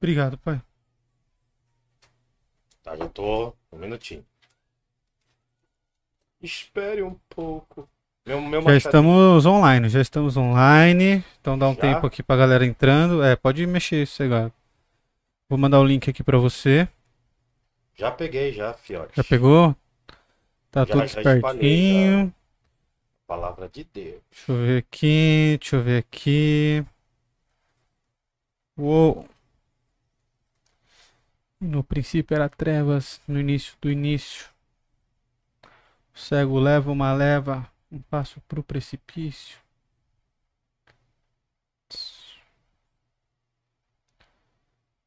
Obrigado, pai. Tá, já tô. Um minutinho. Espere um pouco. Meu, meu Já estamos online, já estamos online. Então dá um Já? tempo aqui pra galera entrando. É, pode mexer isso agora. Vou mandar o link aqui pra você. Já peguei, já, fiote. Já pegou? Tá Já- tudo já espertinho. Palavra de Deus. Deixa eu ver aqui, deixa eu ver aqui. Uou. No princípio era trevas, no início do início. O cego leva uma leva, um passo pro precipício.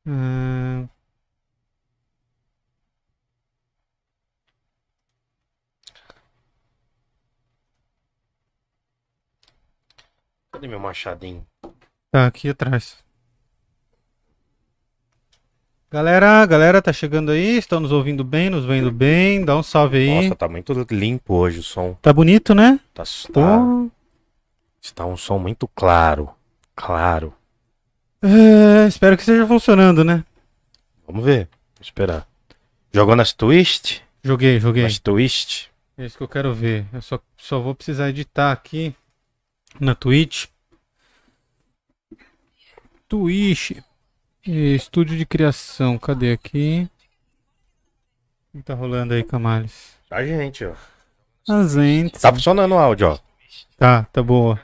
Ahn, Cadê meu machadinho? Tá aqui atrás. Galera, galera, tá chegando aí? Estão nos ouvindo bem, nos vendo bem? Dá um salve aí. Nossa, tá muito limpo hoje o som. Tá bonito, né? Tá, tá, está um som muito claro. Claro. É, espero que esteja funcionando, né? Vamos ver. Vou esperar. Jogou nas twist? Joguei, joguei. Nas twist? É isso que eu quero ver. Eu só, só vou precisar editar aqui na Twitch. Twitch. E Estúdio de criação. Cadê aqui? O que tá rolando aí, Camales? A gente, ó. A gente. Tá funcionando o áudio, ó. Tá, tá boa.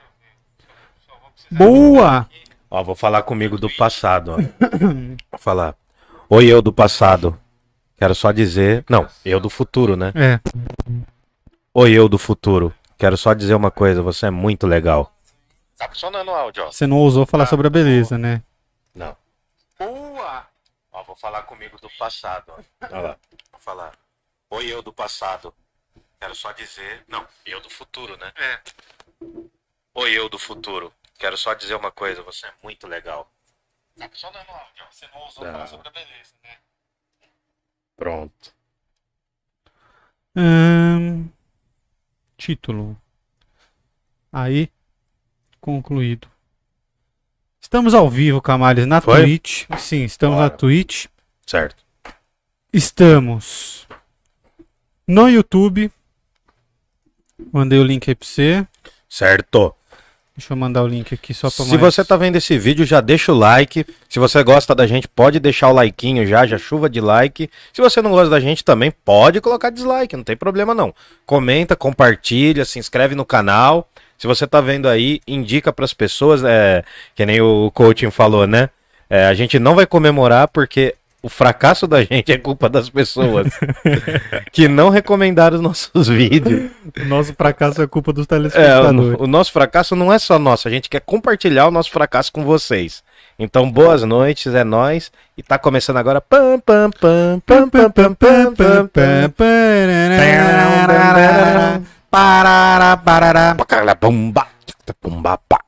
Boa! Ó, vou falar comigo do passado, ó. Vou falar. Oi, eu do passado. Quero só dizer. Não, eu do futuro, né? É. Oi, eu do futuro. Quero só dizer uma coisa, você é muito legal. Tá funcionando o áudio, ó. Você não ousou falar sobre a beleza, né? Boa! Ó, vou falar comigo do passado, ó. Vou falar. Oi, eu do passado. Quero só dizer. Não, eu do futuro, né? É. Oi, eu do futuro. Quero só dizer uma coisa, você é muito legal. Tá funcionando o áudio. Você não ousou falar sobre a beleza, né? Pronto. Ahn, título. Aí, concluído. Estamos ao vivo, Camales, na Foi? Twitch. Sim, estamos na Bora. Twitch. Certo. Estamos no YouTube. Mandei o link aí pra você. Certo. Deixa eu mandar o link aqui só pra Se mais- você tá vendo esse vídeo, já deixa o like. Se você gosta da gente, pode deixar o likeinho já, já chuva de like. Se você não gosta da gente também, pode colocar dislike, não tem problema não. Comenta, compartilha, se inscreve no canal. Se você tá vendo aí, indica pras pessoas, é, que nem o coaching falou, né? É, a gente não vai comemorar porque o fracasso da gente é culpa das pessoas que não recomendaram os nossos vídeos. Nosso fracasso é culpa dos É, telespectadores. o, o nosso fracasso não é só nosso, a gente quer compartilhar o nosso fracasso com vocês. Então, boas noites, é nóis. E tá começando agora. Pam, pam, pam, pam, pam, pam, pam, pam, pam. Parará, parará. Pacala, bomba, bomba, pá.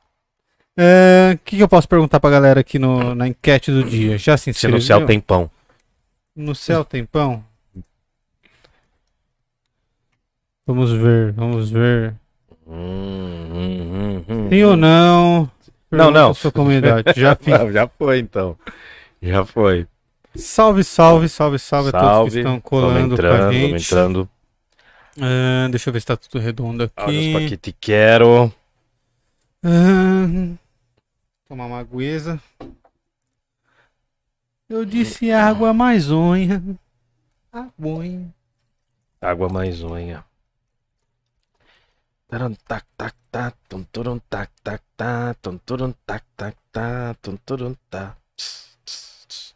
É, O que, que eu posso perguntar pra galera aqui no, na enquete do dia? Já se Se inscreveu? no céu tem pão. No céu tem pão? Vamos ver, vamos ver. Hum, hum, hum, hum. Sim ou não? Não, não. Sua comunidade. Já. Já foi então. Já foi. Salve, salve, salve, salve, a todos que Salve. estão colando com a entrando, gente. entrando. Ah, deixa eu ver se tá tudo redondo Olha os aqui. que te quero. Ah, tomar uma agueza. Eu disse água mais onha. Aguinha. Água mais unha. Taram, tac, tac, tá, tum, turum, tac, tac, tá, tum, tac, tac, tá, tum, tss.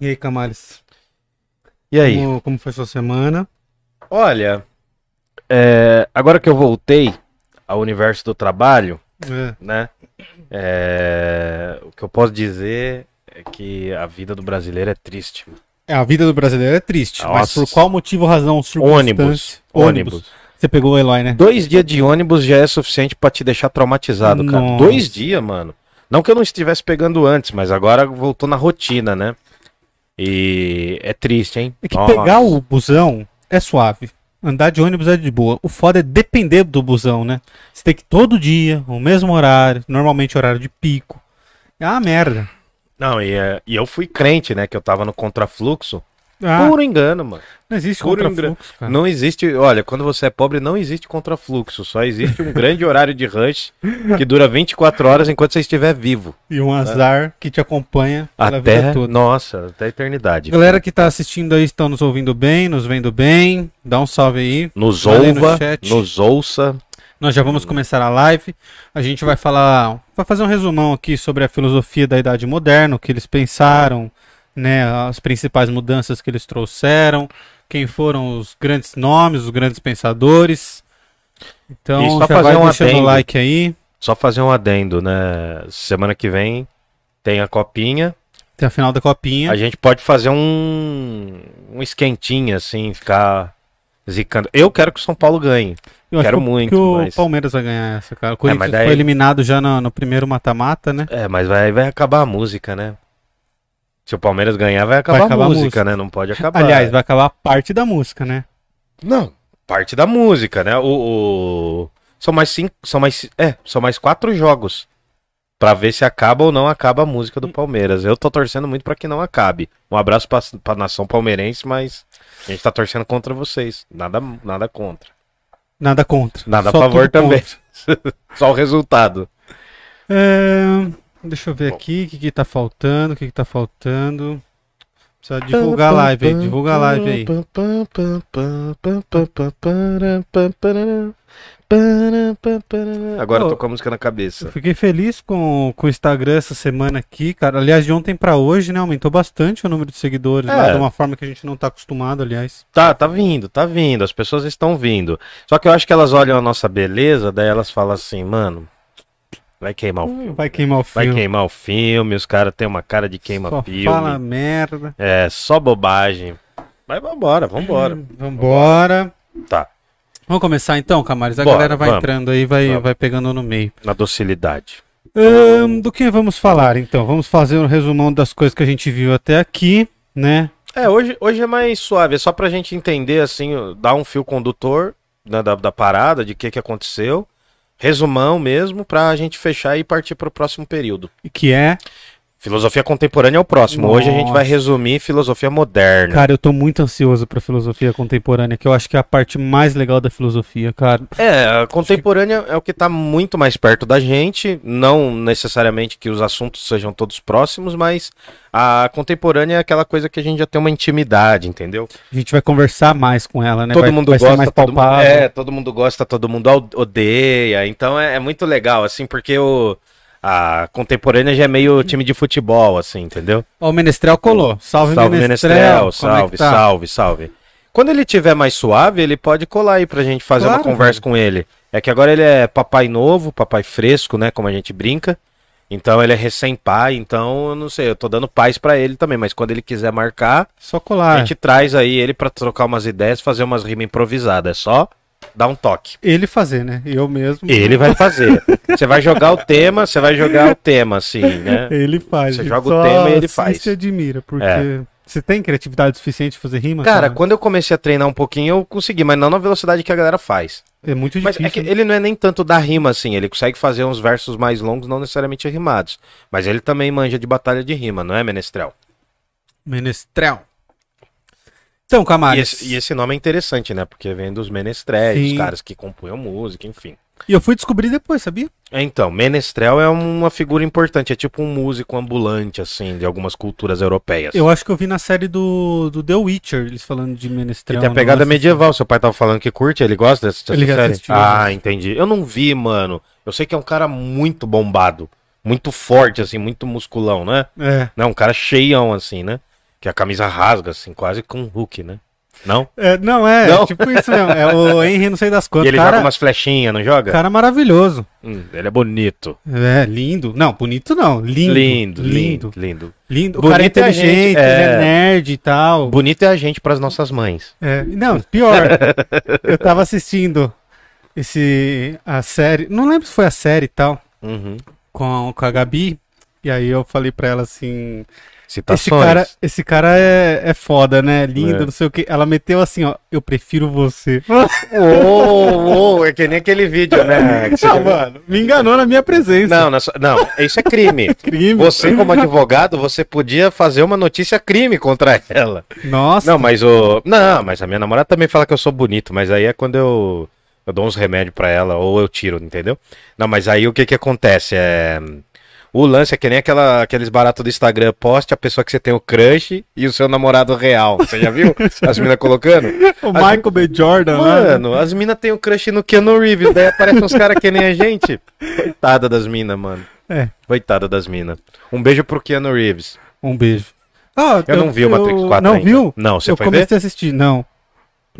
E aí, Camales? E aí? Como, como foi sua semana? Olha, é, agora que eu voltei ao universo do trabalho, É. né? é, o que eu posso dizer é que a vida do brasileiro é triste. É, a vida do brasileiro é triste. Mas Nossa. por qual motivo, razão, circunstância? Ônibus, Ônibus. ônibus. Você pegou o Eloy, né? Dois dias de ônibus já é suficiente pra te deixar traumatizado, cara. Nossa. Dois dias, mano. Não que eu não estivesse pegando antes, mas agora voltou na rotina, né? E é triste, hein? É que Nossa. pegar o busão é suave. Andar de ônibus é de boa. O foda é depender do busão, né? Você tem que ir todo dia, o mesmo horário, normalmente horário de pico. É uma merda. Não, e, é- e eu fui crente, né? Que eu tava no contrafluxo. Ah, Puro engano, mano. não existe puro contrafluxo, cara. Não existe. Olha, quando você é pobre, não existe contrafluxo. Só existe um grande horário de rush que dura 24 horas enquanto você estiver vivo. E um azar que te acompanha Até. toda. Nossa, até a eternidade. Galera que tá assistindo aí, estão nos ouvindo bem, nos vendo bem. Dá um salve aí. Nos no ouva, chat. nos ouça. Nós já vamos começar a live. A gente vai falar, vai fazer um resumão aqui sobre a filosofia da Idade Moderna, o que eles pensaram, né, as principais mudanças que eles trouxeram, quem foram os grandes nomes, os grandes pensadores. Então, E só já fazer vai um deixando adendo. like aí. Só fazer um adendo, né? Semana que vem tem a copinha. Tem a final da copinha. A gente pode fazer um, um esquentinho, assim, ficar zicando. Eu quero que o São Paulo ganhe. Eu quero muito, que o mas- Palmeiras vai ganhar essa, cara. O Corinthians mas daí- foi eliminado já no, no primeiro mata-mata, né? É, mas vai, vai acabar a música, né? Se o Palmeiras ganhar, vai acabar, acabar a a música, música. né? Não pode acabar. Aliás, vai acabar parte da música, né? Não, parte da música, né? O, o- São mais cinco. São mais. É, são mais quatro jogos. Pra ver se acaba ou não acaba a música do Palmeiras. Eu tô torcendo muito pra que não acabe. Um abraço pra, pra nação palmeirense, mas a gente tá torcendo contra vocês. Nada, nada contra. Nada contra. Nada a favor também. Só o resultado. É, deixa eu ver aqui o que, que tá faltando, o que, que tá faltando. Precisa divulgar a live aí, divulga a live aí. Agora eu tô com a música na Eu cabeça. fiquei feliz com, com o Instagram essa semana aqui, cara. Aliás, de ontem pra hoje, né? Aumentou bastante o número de seguidores, É. lá, de uma forma que a gente não tá acostumado, aliás. Tá, tá vindo, tá vindo. As pessoas estão vindo. Só que eu acho que elas olham a nossa beleza, daí elas falam assim, mano, vai queimar o filme. Vai queimar o Vai filme. queimar o filme, os caras têm uma cara de Só queima-filme. fala merda. É, só bobagem. Mas vambora, vambora. Vambora. Tá, Vamos começar então, Camares? A Bora, galera vai vamos. entrando aí, vai, Vamos. vai pegando no meio. na docilidade. Do que vamos falar então? Vamos fazer um resumão das coisas que a gente viu até aqui, né? É, hoje, hoje é mais suave, é só pra gente entender, assim, dar um fio condutor né, da, da parada, de o que, que aconteceu. Resumão mesmo, pra gente fechar e partir pro próximo período. Que é, Filosofia contemporânea é o próximo. Hoje a gente vai Nossa. resumir filosofia moderna. cara, eu tô muito ansioso pra filosofia contemporânea, que eu acho que é a parte mais legal da filosofia, cara. É, a contemporânea é o que está muito mais perto da gente, não necessariamente que os assuntos sejam todos próximos, mas a contemporânea é aquela coisa que a gente já tem uma intimidade, entendeu? A gente vai conversar mais com ela, né? todo vai, mundo vai gosta, mais todo mundo, palpável. é, todo mundo gosta, todo mundo odeia, então é, é muito legal, assim, porque o, a contemporânea já é meio time de futebol, assim, entendeu? Ó, o Menestrel colou. Salve, Salve, Menestrel. Menestrel, é salve, tá? salve, salve. Quando ele tiver mais suave, ele pode colar aí pra gente fazer Claro, uma conversa com ele. É que agora ele é papai novo, papai fresco, né, como a gente brinca. Então ele é recém-pai, então eu não sei, eu tô dando paz pra ele também, mas quando ele quiser marcar, Só a colar. gente traz aí ele pra trocar umas ideias, fazer umas rimas improvisadas, é só dar um toque. Ele fazer, né? Eu mesmo. Ele vai fazer. Você vai jogar o tema, você vai jogar o tema assim, né? Ele faz. Você joga o tema e ele faz. e admira, porque É. você tem criatividade suficiente de fazer rima? Cara, quando eu comecei a treinar um pouquinho, eu consegui, mas não na velocidade que a galera faz. É muito Mas difícil. é que ele não é nem tanto da rima, assim. Ele consegue fazer uns versos mais longos, não necessariamente rimados. Mas ele também manja de batalha de rima, não é, Menestrel? Menestrel. Então, E Camares. esse, e esse nome é interessante, né? Porque vem dos menestréis, os caras que compunham música, enfim. E eu fui descobrir depois, sabia? Então, menestrel é uma figura importante, é tipo um músico ambulante, assim, de algumas culturas europeias. Eu acho que eu vi na série do, do The Witcher, eles falando de Menestrel. tem a pegada medieval, seu pai tava falando que curte, ele gosta dessa, Ele série? assistiu, ah, já. entendi. Eu não vi, mano. Eu sei que é um cara muito bombado, muito forte, assim, muito musculão, né? É. Não, um cara cheião, assim, né? Que a camisa rasga, assim, quase com um Hulk, né? Não? É, não, é, Não? tipo isso mesmo. É o Henry, não sei das E quantas. ele cara, joga umas flechinhas, não joga? cara maravilhoso. Hum, ele é bonito. É, lindo. Não, bonito não. Lindo. Lindo, Lindo. lindo, lindo. O Bonito cara é é a inteligente, gente, ele é. é nerd e tal. Bonito é a gente pras nossas mães. É, não, pior. eu tava assistindo esse a série, não lembro se foi a série e tal, Uhum. com, com a Gabi, e aí eu falei pra ela assim, Citações. Esse cara, esse cara é, é foda, né? Lindo, É. não sei o que. Ela meteu assim, ó. Eu prefiro você. Ô, ô, é que nem aquele vídeo, né? Não, mano, me enganou na minha presença. Não, na sua- não, isso é crime. Crime. Você, como advogado, você podia fazer uma notícia crime contra ela. Nossa. Não, mas o. Não, mas a minha namorada também fala que eu sou bonito, mas aí é quando eu. Eu dou uns remédios pra ela ou eu tiro, entendeu? Não, mas aí o que que acontece? É. O lance é que nem aquela, aqueles baratos do Instagram, poste a pessoa que você tem o crush e o seu namorado real. Você já viu? As minas colocando? o Michael B. Jordan lá. Mano, as minas têm o crush no Keanu Reeves, daí aparecem uns caras que nem a gente. Coitada das minas, mano. É. Coitada das minas. Um beijo pro Keanu Reeves. Um beijo. Ah, Eu não vi o Matrix 4 Não ainda. viu? Não, você eu foi ver? comecei a assistir. Não.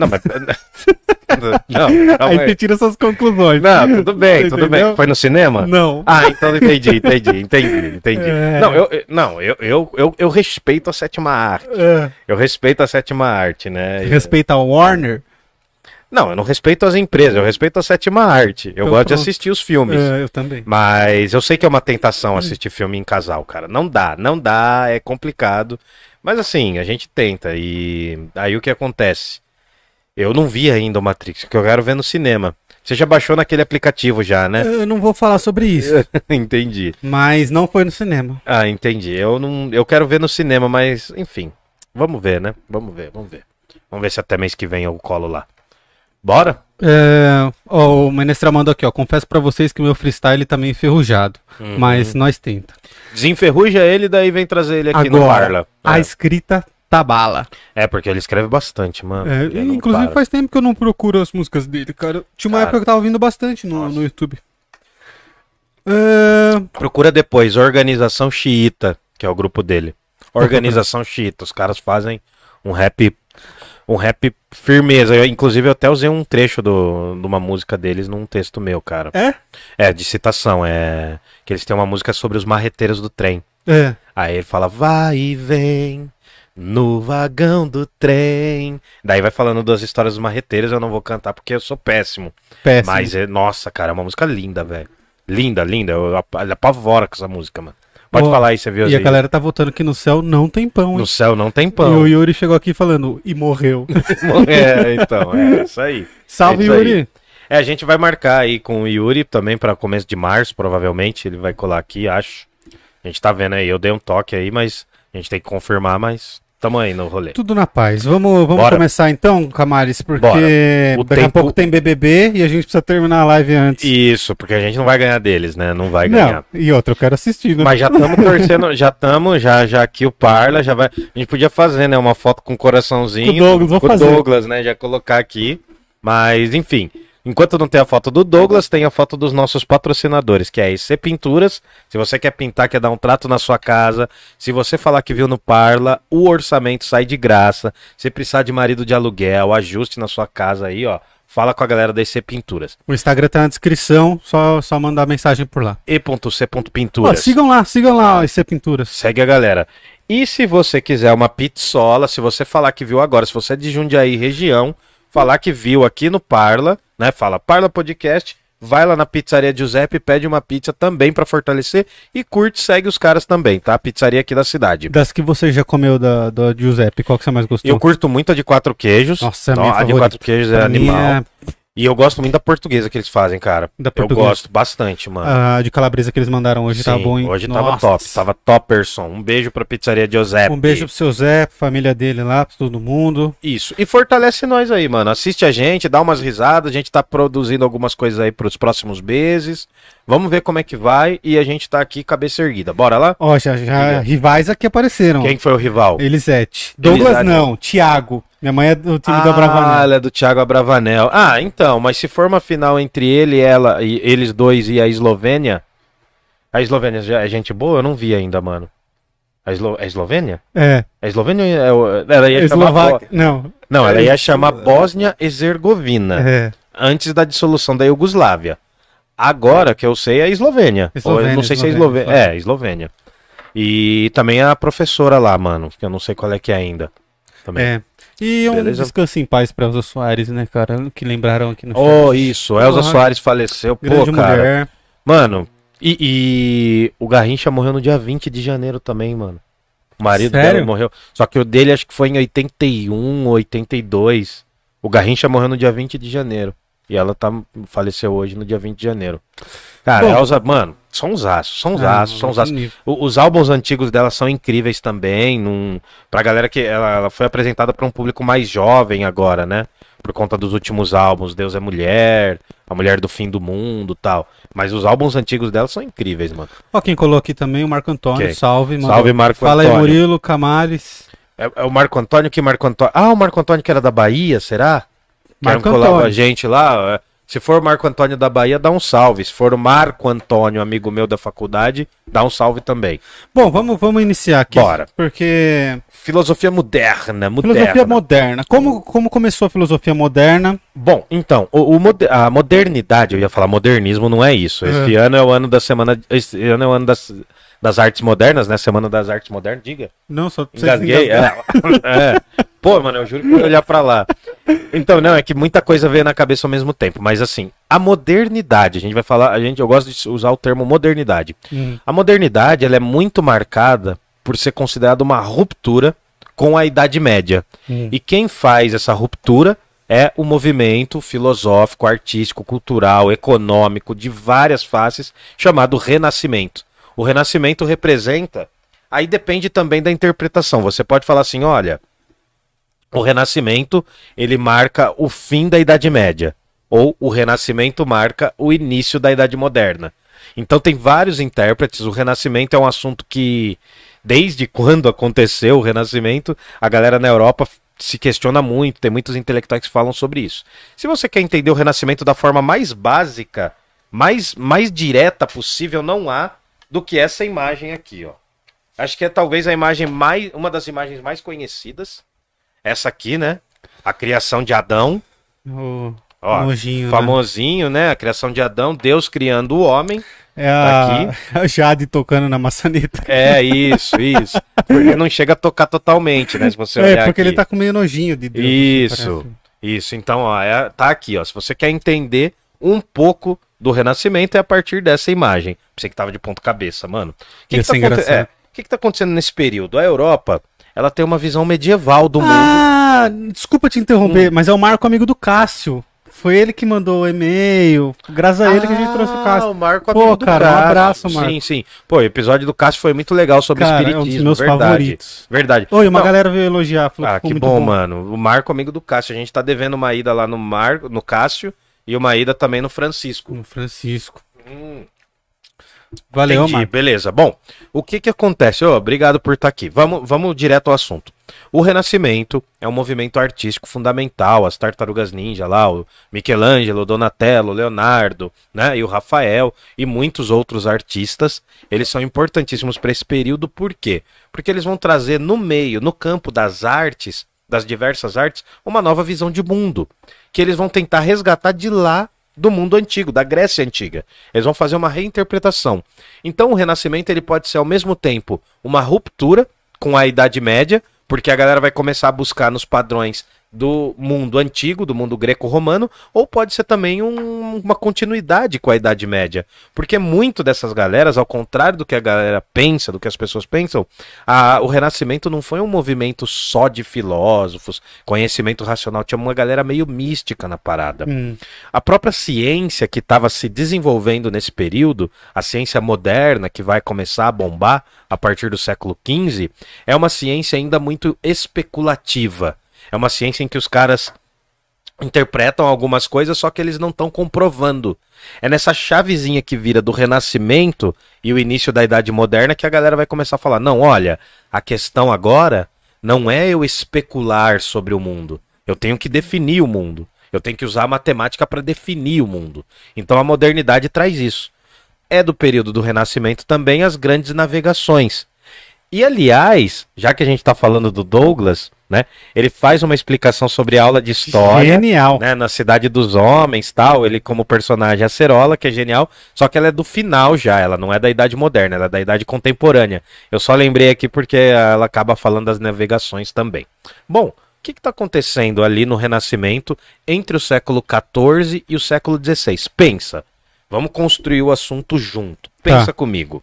Não, mas. não, Aí você tira suas conclusões. Não, tudo bem, tudo bem. Foi no cinema? Não. Ah, então entendi, entendi, entendi, entendi. É. Não, eu, não eu, eu, eu, eu respeito a sétima arte. É. Eu respeito a sétima arte, né? Respeita a Warner. Não, eu não respeito as empresas, eu respeito a sétima arte. Eu Então gosto de pronto. assistir os filmes. É, eu também. Mas eu sei que é uma tentação assistir filme em casal, cara. Não dá, não dá, é complicado. Mas assim, a gente tenta. E aí o que acontece? Eu não vi ainda o Matrix, que eu quero ver no cinema. Você já baixou naquele aplicativo já, né? Eu não vou falar sobre isso. entendi. Mas não foi no cinema. Ah, entendi. Eu não, eu quero ver no cinema, mas enfim. Vamos ver, né? Vamos ver, vamos ver. Vamos ver se até mês que vem eu colo lá. Bora? É, ó, o Menestral mandou aqui, ó. Confesso pra vocês que o meu freestyle tá meio enferrujado. Uhum. Mas nós tenta. Desenferruja ele, daí vem trazer ele aqui no Agora, Parla. a É. escrita tá bala. É, porque ele escreve bastante, mano. É, inclusive para. faz tempo que eu não procuro as músicas dele, cara. Tinha uma Cara. época que eu tava ouvindo bastante no, Nossa. no YouTube. É, Procura depois, Organização Xiita, que é o grupo dele. Organização Xiita, os caras fazem um rap, um rap firmeza. Eu, inclusive, eu até usei um trecho do, de uma música deles num texto meu, cara. é? É, de citação, é que eles têm uma música sobre os marreteiros do trem. É. Aí ele fala, vai e vem no vagão do trem. Daí vai falando das histórias dos marreteiros, eu não vou cantar porque eu sou péssimo. Péssimo. Mas, é, nossa, cara, é uma música linda, velho. Linda, linda. Eu ap- apavora com essa música, mano. Pode Ó, falar aí, você viu E a aí? galera tá votando que no céu não tem pão, hein? No céu não tem E pão. o Yuri chegou aqui falando, e morreu. é, então, é isso aí. Salve, É isso aí. Yuri! É, a gente vai marcar aí com o Yuri também para começo de março, provavelmente. Ele vai colar aqui, acho. A gente tá vendo aí, eu dei um toque aí, mas a gente tem que confirmar, mas tamo aí no rolê. Tudo na paz. Vamos, vamos Bora. começar então, Camares, porque. O daqui a tempo- pouco tem BBB e a gente precisa terminar a live antes. Isso, porque a gente não vai ganhar deles, né? Não vai ganhar. Não, e outra, eu quero assistir, né? Mas já estamos torcendo, já estamos, já, já aqui o Parla, já vai. A gente podia fazer, né? Uma foto com um coraçãozinho. Com o Douglas, vou com o fazer. Douglas, né? Já colocar aqui. Mas, enfim. Enquanto não tem a foto do Douglas, tem a foto dos nossos patrocinadores, que é a EC Pinturas. Se você quer pintar, quer dar um trato na sua casa, se você falar que viu no Parla, o orçamento sai de graça. Se precisar de marido de aluguel, ajuste na sua casa aí, ó. Fala com a galera da EC Pinturas. O Instagram tá na descrição, só, só mandar mensagem por lá. E.c.pinturas. sigam lá, sigam lá, IC Pinturas. Segue a galera. E se você quiser uma pizzola, se você falar que viu agora, se você é de Jundiaí região, falar que viu aqui no Parla, né? Fala Parla Podcast, vai lá na pizzaria Giuseppe, pede uma pizza também pra fortalecer e curte, segue os caras também, tá? Pizzaria aqui da cidade. Das que você já comeu da, da Giuseppe, qual que você mais gostou? Eu curto muito a de quatro queijos. Nossa, é a minha a de quatro queijos é Pra animal. é E eu gosto muito da portuguesa que eles fazem, cara. Da eu portuguesa. gosto bastante, mano. a de calabresa que eles mandaram hoje, tá Sim, bom, hein? Hoje tava Nossa. top, tava topperson. Um beijo pra pizzaria Giuseppe. Um beijo pro seu Zé, pra família dele lá, pra todo mundo. Isso. E fortalece nós aí, mano. Assiste a gente, dá umas risadas. A gente tá produzindo algumas coisas aí pros próximos meses. Vamos ver como é que vai. E a gente tá aqui, cabeça erguida. Bora lá? Ó, já, já rivais aqui apareceram. Quem que foi o rival? Elisete. Douglas Elisete. não, Thiago. Minha mãe é do time ah, da Bravanel. ela é do Thiago Abravanel. Ah, então, mas se for uma final entre ele e ela, e eles dois e a Eslovênia. A Eslovênia já é gente boa? Eu não vi ainda, mano. A, Eslo... a Eslovênia? É, A Eslovênia é o- ela ia chamar. Eslováquia. Bo- Não, Não, ela ia chamar Bósnia Herzegovina. é. antes da dissolução da Iugoslávia. Agora que eu sei é a Eslovênia. Ou eu não Eslovênia, sei se é Eslovênia, Eslovênia. É, Eslovênia. E também a professora lá, mano, que eu não sei qual é que é ainda. Também. É. E um Beleza. descanso em paz pra Elza Soares, né, cara? Que lembraram aqui no Oh, chat. isso. Elza Porra. Soares faleceu. Pô, Grande cara. mulher. Mano, e, e o Garrincha morreu no dia 20 de janeiro também, mano. O marido Sério? dela morreu. Só que o dele acho que foi em 81, 82. O Garrincha morreu no dia 20 de janeiro. E ela tá, faleceu hoje no dia 20 de janeiro. Cara, Bom. Elza, mano, são os aços, são os Ah, aços, são os outro aços. Os álbuns antigos dela são incríveis também. Num, pra galera que ela, ela foi apresentada pra um público mais jovem agora, né? Por conta dos últimos álbuns, Deus é Mulher, A Mulher do Fim do Mundo tal. Mas os álbuns antigos dela são incríveis, mano. Ó, quem colocou aqui também, o Marco Antônio. Quem? Salve, mano. Salve, Marco Fala aí, Antônio. Murilo, Camales. É, é o Marco Antônio que Marco Antônio. Ah, o Marco Antônio que era da Bahia, será? Marco colava Antônio. a gente lá. é. Se for o Marco Antônio da Bahia, dá um salve. Se for o Marco Antônio, amigo meu da faculdade, dá um salve também. Bom, vamos, vamos iniciar aqui. Bora. Porque Filosofia moderna, moderna. filosofia moderna. Como, como começou a filosofia moderna? Bom, então, o, o mode- a modernidade, eu ia falar modernismo, não é isso. Esse ano é o ano da semana. Esse ano é o ano das, das artes modernas, né? Semana das artes modernas, diga. Não, só Engasguei? É. é. Pô, mano, eu juro que eu ia olhar pra lá. Então, não, é que muita coisa veio na cabeça ao mesmo tempo. Mas assim, a modernidade, a gente vai falar, a gente, eu gosto de usar o termo modernidade. Hum. A modernidade, ela é muito marcada por ser considerada uma ruptura com a Idade Média. Hum. E quem faz essa ruptura é o movimento filosófico, artístico, cultural, econômico, de várias faces, chamado Renascimento. O Renascimento representa. Aí depende também da interpretação. Você pode falar assim: olha, o Renascimento ele marca o fim da Idade Média, ou o Renascimento marca o início da Idade Moderna. Então tem vários intérpretes. O Renascimento é um assunto que, desde quando aconteceu o Renascimento, a galera na Europa se questiona muito. Tem muitos intelectuais que falam sobre isso. Se você quer entender o Renascimento da forma mais básica, mais, mais direta possível, não há do que essa imagem aqui, ó. Acho que é talvez a imagem mais, uma das imagens mais conhecidas. Essa aqui, né? A criação de Adão. O Ó, nojinho, né? famosinho, né? A criação de Adão, Deus criando o homem. É a, a Jade tocando na maçaneta. É isso, isso. Porque não chega a tocar totalmente, né? Se você É, porque ele aqui. tá com meio nojinho de Deus. assim, Isso, isso. Então, ó, é- tá aqui, ó. Se você quer entender um pouco do Renascimento, é a partir dessa imagem. Você que tava de ponto cabeça, mano. O que, que, tá é, que que tá acontecendo nesse período? A Europa, ela tem uma visão medieval do mundo. Ah, desculpa te interromper, mas é o Marco amigo do Cássio. Foi ele que mandou o e-mail. Graças a ele que a gente trouxe o Ah, Cássio. o Marco Pô, cara, um Cássio. abraço, Marco. Sim, sim. Pô, o episódio do Cássio foi muito legal sobre Cara, é um dos espiritismo, meus verdade. favoritos. Verdade. Oi, uma Não, galera veio elogiar. Falou Ah, ficou que muito bom, mano. O Marco, amigo do Cássio. A gente tá devendo uma ida lá no Marco, no Cássio e uma ida também no Francisco. No Francisco. Hum, Valeu, entendi, beleza. Bom, o que que acontece? Ô, obrigado por estar aqui. Vamos, vamos direto ao assunto. O Renascimento é um movimento artístico fundamental. As Tartarugas Ninja lá, o Michelangelo, o Donatello, o Leonardo, né, e o Rafael e muitos outros artistas, eles são importantíssimos para esse período. Por quê? Porque eles vão trazer no meio, no campo das artes, das diversas artes, uma nova visão de mundo, que eles vão tentar resgatar de lá do mundo antigo, da Grécia antiga. Eles vão fazer uma reinterpretação. Então o Renascimento ele pode ser ao mesmo tempo uma ruptura com a Idade Média, porque a galera vai começar a buscar nos padrões do mundo antigo, do mundo greco-romano, ou pode ser também um- uma continuidade com a Idade Média. Porque muito dessas galeras, ao contrário do que a galera pensa, do que as pessoas pensam, a- o Renascimento não foi um movimento só de filósofos, conhecimento racional, tinha uma galera meio mística na parada. Hum, A própria ciência que estava se desenvolvendo nesse período, a ciência moderna que vai começar a bombar a partir do século XV, é uma ciência ainda muito especulativa. É uma ciência em que os caras interpretam algumas coisas, só que eles não estão comprovando. É nessa chavezinha que vira do Renascimento e o início da Idade Moderna que a galera vai começar a falar: não, olha, a questão agora não é eu especular sobre o mundo. Eu tenho que definir o mundo. Eu tenho que usar a matemática para definir o mundo. Então a modernidade traz isso. É do período do Renascimento também as grandes navegações. E aliás, já que a gente está falando do Douglas, né? Ele faz uma explicação sobre a aula de história Genial. né, na Cidade dos Homens, tal, ele como personagem Acerola, que é genial, só que ela é do final já, ela não é da idade moderna, ela é da idade contemporânea. Eu só lembrei aqui porque ela acaba falando das navegações também. Bom, o que está acontecendo ali no Renascimento entre o século XIV e o século XVI? Pensa, vamos construir o assunto junto. Pensa Tá. comigo.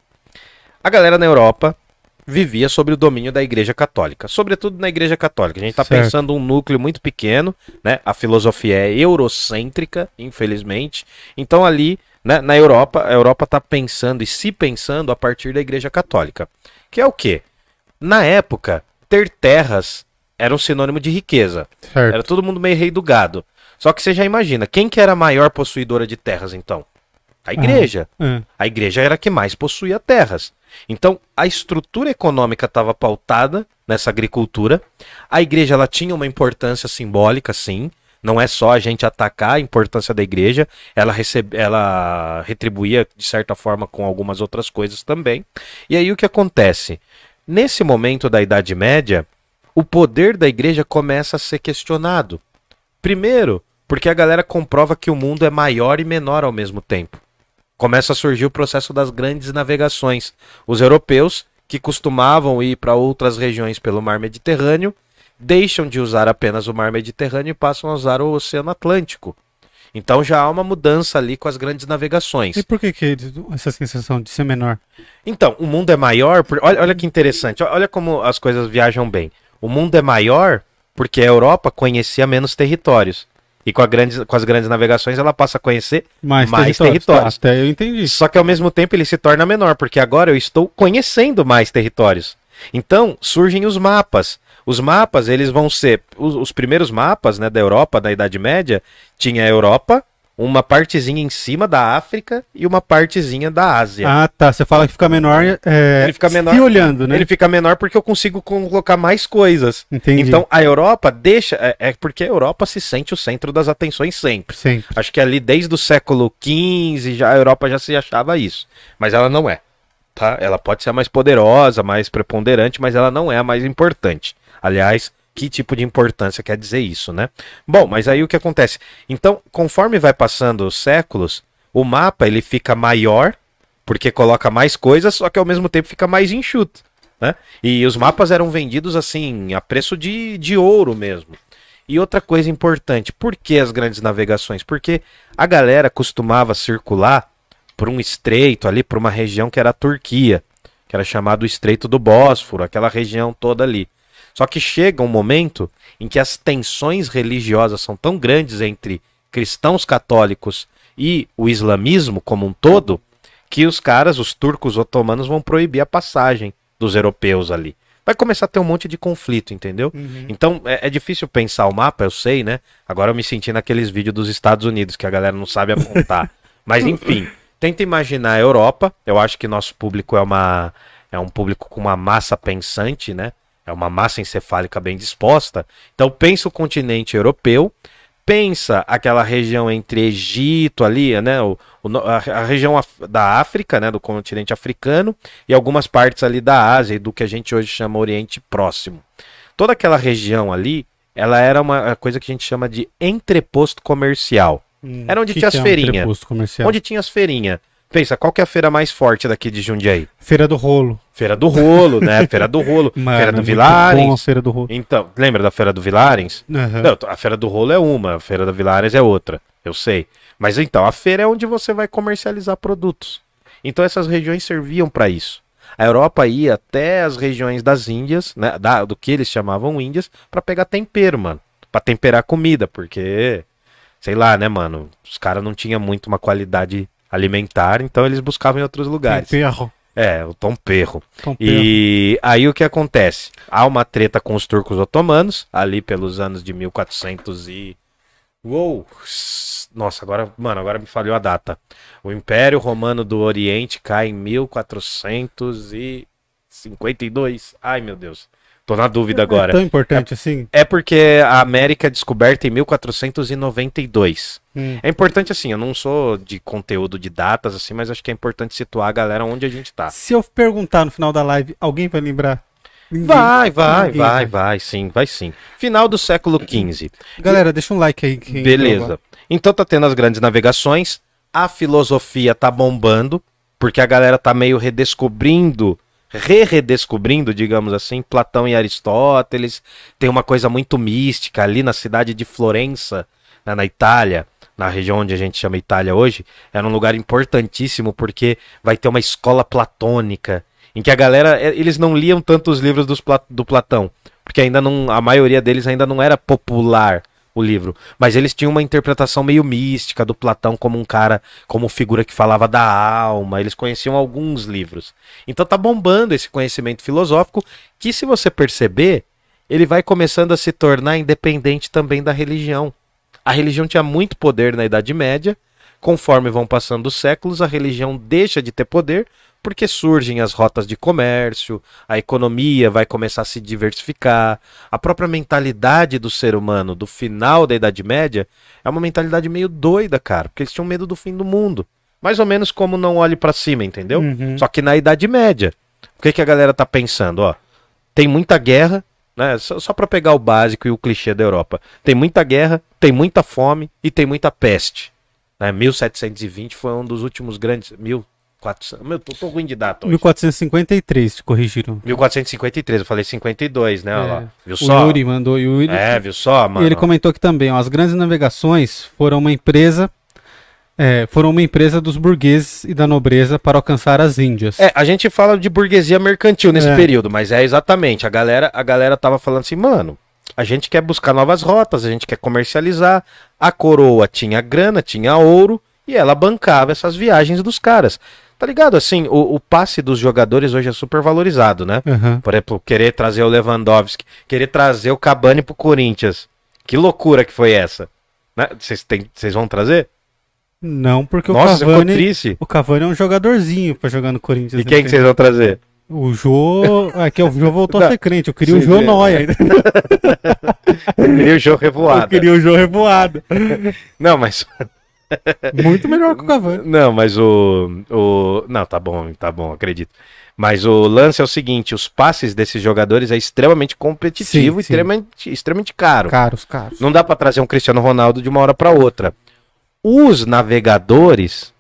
A galera na Europa vivia sob o domínio da Igreja Católica, sobretudo na Igreja Católica. A gente está pensando um núcleo muito pequeno, né? A filosofia é eurocêntrica, infelizmente. Então ali, né, na Europa, a Europa está pensando e se pensando a partir da Igreja Católica, que é o quê? Na época, ter terras era um sinônimo de riqueza. Certo. Era todo mundo meio rei do gado. Só que você já imagina, quem que era a maior possuidora de terras então? A igreja. É. A igreja era a que mais possuía terras. Então, a estrutura econômica estava pautada nessa agricultura. A igreja ela tinha uma importância simbólica, sim. Não é só a gente atacar a importância da igreja, ela, recebe, ela retribuía de certa forma com algumas outras coisas também. E aí o que acontece? Nesse momento da Idade Média, o poder da igreja começa a ser questionado. Primeiro, porque a galera comprova que o mundo é maior e menor ao mesmo tempo. Começa a surgir o processo das grandes navegações. Os europeus, que costumavam ir para outras regiões pelo mar Mediterrâneo, deixam de usar apenas o mar Mediterrâneo e passam a usar o Oceano Atlântico. Então já há uma mudança ali com as grandes navegações. E por que, que essa sensação de ser menor? Então, o mundo é maior. Por... Olha, olha que interessante. Olha como as coisas viajam bem. O mundo é maior porque a Europa conhecia menos territórios. E com, a grandes, com as grandes navegações ela passa a conhecer Mais, Mais territórios. territórios. Tá, até eu entendi. Só que ao mesmo tempo ele se torna menor, porque agora eu estou conhecendo mais territórios. Então surgem os mapas. Os mapas, eles vão ser. Os, os primeiros mapas né, da Europa, da Idade Média, tinha a Europa, uma partezinha em cima da África e uma partezinha da Ásia. Ah, tá. Você fala que fica menor, é, Ele fica menor. se olhando, né? Ele fica menor porque eu consigo colocar mais coisas. Entendi. Então a Europa deixa. É, é porque a Europa se sente o centro das atenções sempre. Sempre. Acho que ali desde o século XV já a Europa já se achava isso. Mas ela não é. Tá? Ela pode ser a mais poderosa, mais preponderante, mas ela não é a mais importante. Aliás, que tipo de importância quer dizer isso, né? Bom, mas aí o que acontece? Então, conforme vai passando os séculos, o mapa ele fica maior, porque coloca mais coisas, só que ao mesmo tempo fica mais enxuto. Né? E os mapas eram vendidos assim, a preço de, de ouro mesmo. E outra coisa importante, por que as grandes navegações? Porque a galera costumava circular por um estreito ali, por uma região que era a Turquia, que era chamado Estreito do Bósforo, aquela região toda ali. Só que chega um momento em que as tensões religiosas são tão grandes entre cristãos católicos e o islamismo como um todo, que os caras, os turcos otomanos, vão proibir a passagem dos europeus ali. Vai começar a ter um monte de conflito, entendeu? Então é, é difícil pensar o mapa, eu sei, né? Agora eu me senti naqueles vídeos dos Estados Unidos que a galera não sabe apontar. Mas enfim, tenta imaginar a Europa. Eu acho que nosso público é uma é um público com uma massa pensante, né? É uma massa encefálica bem disposta. Então pensa o continente europeu, pensa aquela região entre Egito ali, né? O, o a, região af- da África, né? Do continente africano e algumas partes ali da Ásia e do que a gente hoje chama Oriente Próximo. Toda aquela região ali, ela era uma coisa que a gente chama de entreposto comercial. Era onde tinha as é um feirinhas. entreposto comercial? Onde tinha as feirinhas. Pensa, qual que é a feira mais forte daqui de Jundiaí? Feira do Rolo. Feira do Rolo, né? Feira do Rolo, Mano, Feira do Vilarens. a Feira do Rolo. Então, lembra da Feira do Vilarens? Aham. Não, a Feira do Rolo é uma, a Feira da Vilares é outra, eu sei. Mas então, a feira é onde você vai comercializar produtos. Então essas regiões serviam para isso. A Europa ia até as regiões das Índias, né, da- do que eles chamavam Índias, para pegar tempero, mano, Pra temperar comida, porque sei lá, né, mano, os caras não tinham muito uma qualidade alimentar, então eles buscavam em outros lugares. Perro. É, o tom perro. Tom Perro. E aí o que acontece? Há uma treta com os turcos otomanos, ali pelos anos de 1400 e... Uou! Nossa, agora, mano, agora me falhou a data. O Império Romano do Oriente cai em 1452. Ai, meu Deus. Tô na dúvida É agora. tão importante assim? É porque a América é descoberta em 1492. Hum. É importante assim, eu não sou de conteúdo de datas assim, mas acho que é importante situar a galera onde a gente tá. Se eu perguntar no final da live, alguém vai lembrar? Ninguém. Vai, vai, Ninguém vai, vai, sim, vai sim. Final do século XV. Galera, deixa um like aí. Beleza. Então tá tendo as grandes navegações, a filosofia tá bombando, porque a galera tá meio redescobrindo, re-redescobrindo, digamos assim, Platão e Aristóteles. Tem uma coisa muito mística ali na cidade de Florença, né, na Itália, na região onde a gente chama Itália hoje, era um lugar importantíssimo porque vai ter uma escola platônica. em que a galera, eh, eles não liam tanto os livros dos do Platão, porque ainda não, a maioria deles ainda não era popular o livro, mas eles tinham uma interpretação meio mística do Platão como um cara, como figura que falava da alma, eles conheciam alguns livros. Então tá bombando esse conhecimento filosófico que se você perceber, ele vai começando a se tornar independente também da religião. A religião tinha muito poder na Idade Média, conforme vão passando os séculos, a religião deixa de ter poder porque surgem as rotas de comércio, a economia vai começar a se diversificar, a própria mentalidade do ser humano do final da Idade Média é uma mentalidade meio doida, cara, porque eles tinham medo do fim do mundo. Mais ou menos como não olhe pra cima, entendeu? Uhum. Só que na Idade Média. O que, que a galera tá pensando? Ó, tem muita guerra, né? Só, só para pegar o básico e o clichê da Europa. Tem muita guerra, tem muita fome e tem muita peste. Né? 1720 foi um dos últimos grandes. 1400. Meu, tô, tô ruim de data hoje. 1453, corrigiram. 1453, eu falei 52, né? É, lá. Viu o só? Yuri mandou. Yuri, É, viu só, mano? E ele comentou aqui também, ó, as grandes navegações foram uma empresa, é, foram uma empresa dos burgueses e da nobreza para alcançar as Índias. É, a gente fala de burguesia mercantil nesse É. período, mas é exatamente. A galera, a galera tava falando assim, mano, a gente quer buscar novas rotas, a gente quer comercializar. A coroa tinha grana, tinha ouro, e ela bancava essas viagens dos caras. Tá ligado? Assim, o, o passe dos jogadores hoje é super valorizado, né? Aham. Por exemplo, querer trazer o Lewandowski, querer trazer o Cavani pro Corinthians. Que loucura que foi essa? Né? Vocês vocês vão trazer? Não, porque Nossa, o Cavani, triste. o Cavani é um jogadorzinho pra jogar no Corinthians. E quem que né? vocês vão trazer? O Jô, aqui o Jô voltou a ser crente, eu queria o Jô sim. Noia. Eu queria o Eu revoado. queria o Jô revoado. Não, mas Muito melhor que o Cavani. Não, mas o, o. Não, tá bom, tá bom, acredito. Mas o lance é o seguinte: os passes desses jogadores é extremamente competitivo e extremamente, extremamente caro. Caros, caros. Não dá pra trazer um Cristiano Ronaldo de uma hora pra outra. Os navegadores,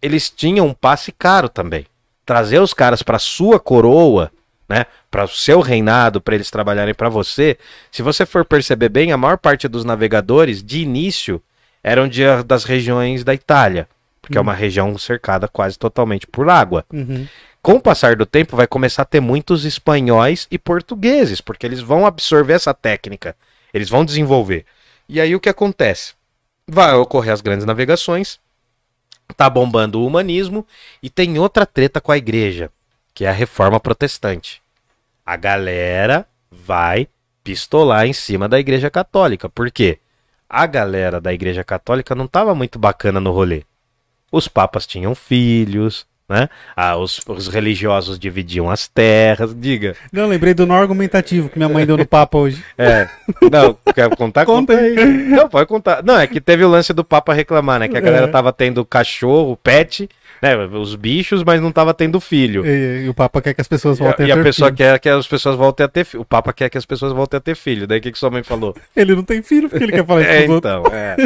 eles tinham um passe caro também. Trazer os caras pra sua coroa, né, para o seu reinado, pra eles trabalharem pra você. Se você for perceber bem, a maior parte dos navegadores de início eram de, das regiões da Itália, porque é uma região cercada quase totalmente por água. Uhum. Com o passar do tempo, vai começar a ter muitos espanhóis e portugueses, porque eles vão absorver essa técnica, eles vão desenvolver. E aí o que acontece? Vai ocorrer as grandes navegações, tá bombando o humanismo e tem outra treta com a igreja, que é a reforma protestante. A galera vai pistolar em cima da igreja católica. Por quê? A galera da igreja católica não tava muito bacana no rolê. Os papas tinham filhos, né? Ah, os, os religiosos dividiam as terras. Diga. Não, lembrei do nó argumentativo que minha mãe deu no papo hoje. É. Não, quer contar? Conta aí. Não, pode contar. Não, é que teve o lance do Papa reclamar, né? Que a galera É. tava tendo cachorro, pet, né? Os bichos, mas não tava tendo filho. E, e o Papa quer que as pessoas E a, voltem e a a ter pessoa filho. quer que as pessoas voltem a ter filho. O Papa quer que as pessoas voltem a ter filho. Daí o que, que sua mãe falou? Ele não tem filho porque ele quer falar isso É, outros. então, é.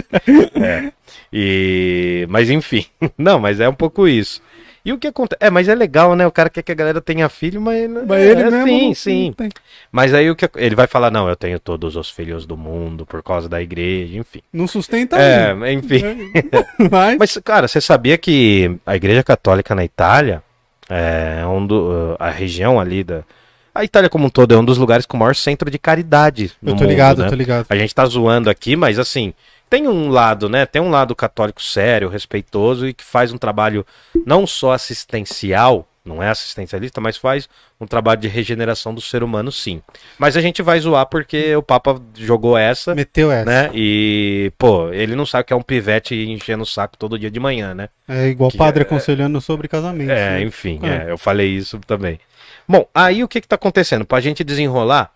é. E... Mas enfim. Não, mas é um pouco isso. E o que acontece? É, mas é legal, né? O cara quer que a galera tenha filho, mas. Mas é, ele é, mesmo Sim, não- sim. tem. Mas aí o que ele vai falar, não, eu tenho todos os filhos do mundo por causa da igreja, enfim. Não sustenta É, ele. enfim. Mas, Mas, cara, você sabia que a igreja católica na Itália é um do, a região ali da. A Itália como um todo é um dos lugares com o maior centro de caridade no eu tô mundo, ligado, né? eu tô ligado. A gente tá zoando aqui, mas assim, tem um lado, né? Tem um lado católico sério, respeitoso e que faz um trabalho não só assistencial, não é assistencialista, mas faz um trabalho de regeneração do ser humano, sim. Mas a gente vai zoar porque o Papa jogou essa, Meteu essa. né? E, pô, ele não sabe que é um pivete enchendo o saco todo dia de manhã, né? É igual Que padre é- aconselhando sobre casamento. É, né? enfim, É. é, eu falei isso também. Bom, aí o que que tá acontecendo? Pra gente desenrolar,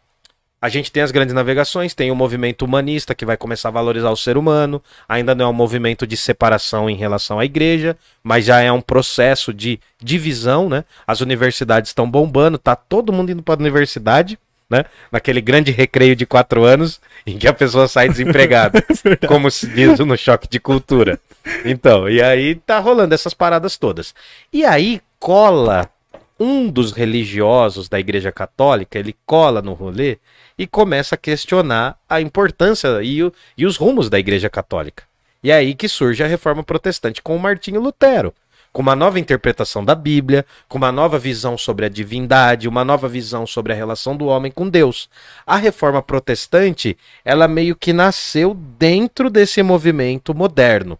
a gente tem as grandes navegações, tem o movimento humanista que vai começar a valorizar o ser humano, ainda não é um movimento de separação em relação à igreja, mas já é um processo de divisão, né? As universidades estão bombando, tá todo mundo indo para universidade, né? Naquele grande recreio de quatro anos em que a pessoa sai desempregada, como se diz no choque de cultura. Então, e aí tá rolando essas paradas todas. E aí cola um dos religiosos da Igreja Católica, ele cola no rolê e começa a questionar a importância e, o- e os rumos da Igreja Católica. E é aí que surge a reforma protestante com o Martinho Lutero. com uma nova interpretação da Bíblia, com uma nova visão sobre a divindade, uma nova visão sobre a relação do homem com Deus. A reforma protestante, ela meio que nasceu dentro desse movimento moderno,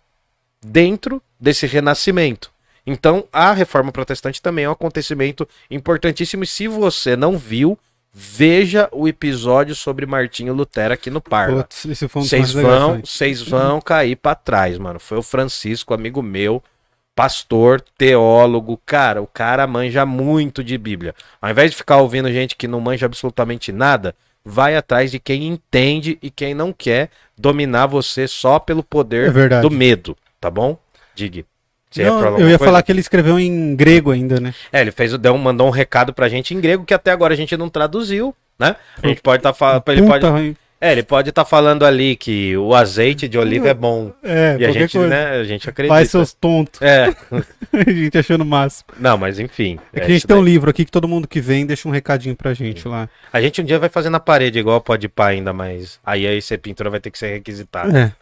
dentro desse renascimento. Então, a reforma protestante também é um acontecimento importantíssimo. E se você não viu, veja o episódio sobre Martinho Lutero aqui no Parla. Um Vocês mais vão, vocês vão cair pra trás, mano. Foi o Francisco, amigo meu, pastor, teólogo, cara, o cara manja muito de Bíblia. Ao invés de ficar ouvindo gente que não manja absolutamente nada, vai atrás de quem entende e quem não quer dominar você só pelo É poder verdade. do medo, tá bom? Diga. Você Não, eu ia coisa? falar que ele escreveu em grego ainda, né? É, ele fez, o- deu, um- mandou um recado pra gente em grego que até agora a gente não traduziu, né? A gente pode estar falando, ele pode, é, ele pode estar falando ali que o azeite de oliva é bom. É, E a gente, coisa. né, a gente acredita. Faz seus tontos. É, a gente achando o máximo. não, mas enfim. É que é a gente tem um daí. livro aqui que todo mundo que vem deixa um recadinho pra gente lá. A gente um dia vai fazer na parede, igual pode pá ainda, mas aí aí ser pintura vai ter que ser requisitado. É.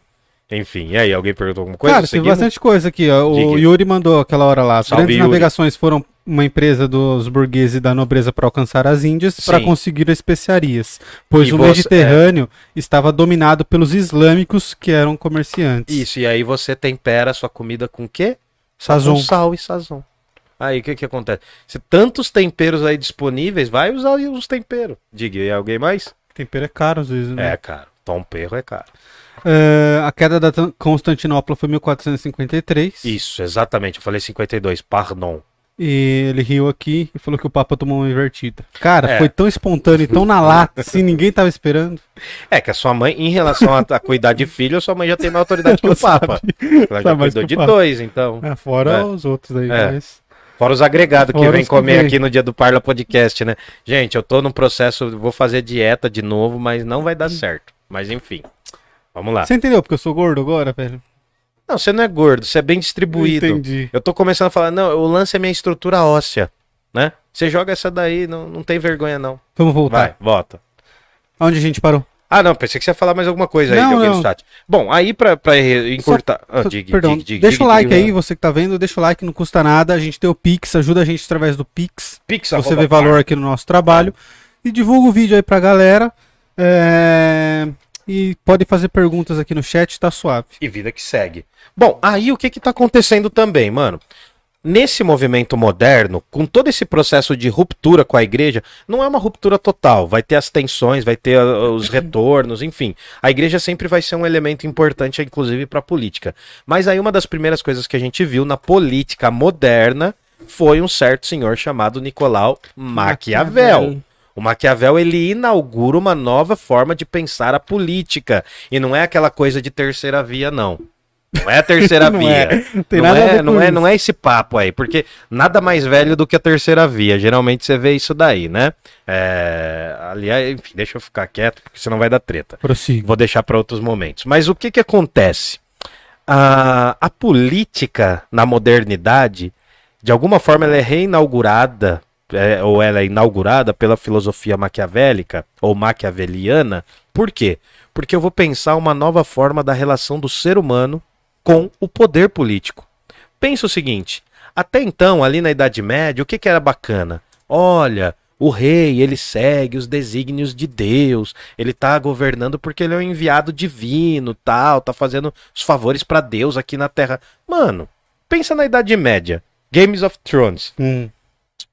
Enfim, e aí, alguém perguntou alguma coisa? Cara, tem bastante coisa aqui. Ó. O Diga. Yuri mandou aquela hora lá. As Salve, grandes Yuri. navegações foram uma empresa dos burgueses e da nobreza para alcançar as Índias para Sim. conseguir especiarias, pois E o você- Mediterrâneo estava dominado pelos islâmicos que eram comerciantes. Isso, e aí você tempera a sua comida com o quê? Sazon. Com sal e sazon. Aí, o que que acontece? Se tantos temperos aí disponíveis, vai usar os temperos. Diga, e alguém mais? Tempero é caro às vezes, né? É caro. Tom perro é caro. É, a queda da Tan- Constantinopla foi em 1453. Isso, exatamente. Eu falei 52, pardon. E ele riu aqui e falou que o Papa tomou uma invertida. Cara, É. foi tão espontâneo e tão na lata, assim, ninguém tava esperando. É que a sua mãe, em relação a, a cuidar de filho, a sua mãe já tem mais autoridade que o Papa. sabe. Ela já cuidou que de Papa. dois, então. É, fora É. os outros aí, É. mas... Fora os agregados que vem que comer vem. aqui no dia do Parla Podcast, né? Gente, eu tô num processo, vou fazer dieta de novo, mas não vai dar certo. Mas enfim, vamos lá. Você entendeu porque eu sou gordo agora, velho? Não, você não é gordo, você é bem distribuído. Entendi. Eu tô começando a falar, não, o lance é minha estrutura óssea, né? Você joga essa daí, não, não tem vergonha não. Vamos voltar. Vai, volta. Onde a gente parou? Ah, não, pensei que você ia falar mais alguma coisa aí Não, de alguém não. do chat. Bom, aí pra, pra encurtar... Ah, Só- diga, Perdão, diga, diga, deixa o like aí, você que tá vendo, deixa o like, não custa nada. A gente tem o Pix, ajuda a gente através do Pix. Pix, Você vê valor aqui no nosso trabalho. E divulga o vídeo aí pra galera. É, E pode fazer perguntas aqui no chat, tá suave. e vida que segue. Bom, aí o que que tá acontecendo também, mano? Nesse movimento moderno, com todo esse processo de ruptura com a igreja, não é uma ruptura total. Vai ter as tensões, vai ter ah, os retornos, enfim. A igreja sempre vai ser um elemento importante, inclusive para a política. Mas aí uma das primeiras coisas que a gente viu na política moderna foi um certo senhor chamado Nicolau Maquiavel. O Maquiavel ele inaugura uma nova forma de pensar a política e não é aquela coisa de terceira via não. Não é a terceira Não via. é, não é, não é, não é esse papo aí, porque nada mais velho do que a terceira via. Geralmente você vê isso daí, né? É, aliás, enfim, deixa eu ficar quieto, porque senão vai dar treta. Prossiga. Vou deixar para outros momentos. Mas o que que acontece? A, a política na modernidade, de alguma forma, ela é reinaugurada, é, ou ela é inaugurada pela filosofia maquiavélica ou maquiaveliana. Por quê? Porque eu vou pensar uma nova forma da relação do ser humano com o poder político. Pensa o seguinte: até então, ali na Idade Média, o que, que era bacana? Olha, o rei, ele segue os desígnios de Deus, ele tá governando porque ele é um enviado divino, tal, tá fazendo os favores pra Deus aqui na Terra. Mano, pensa na Idade Média, Games of Thrones. Hum.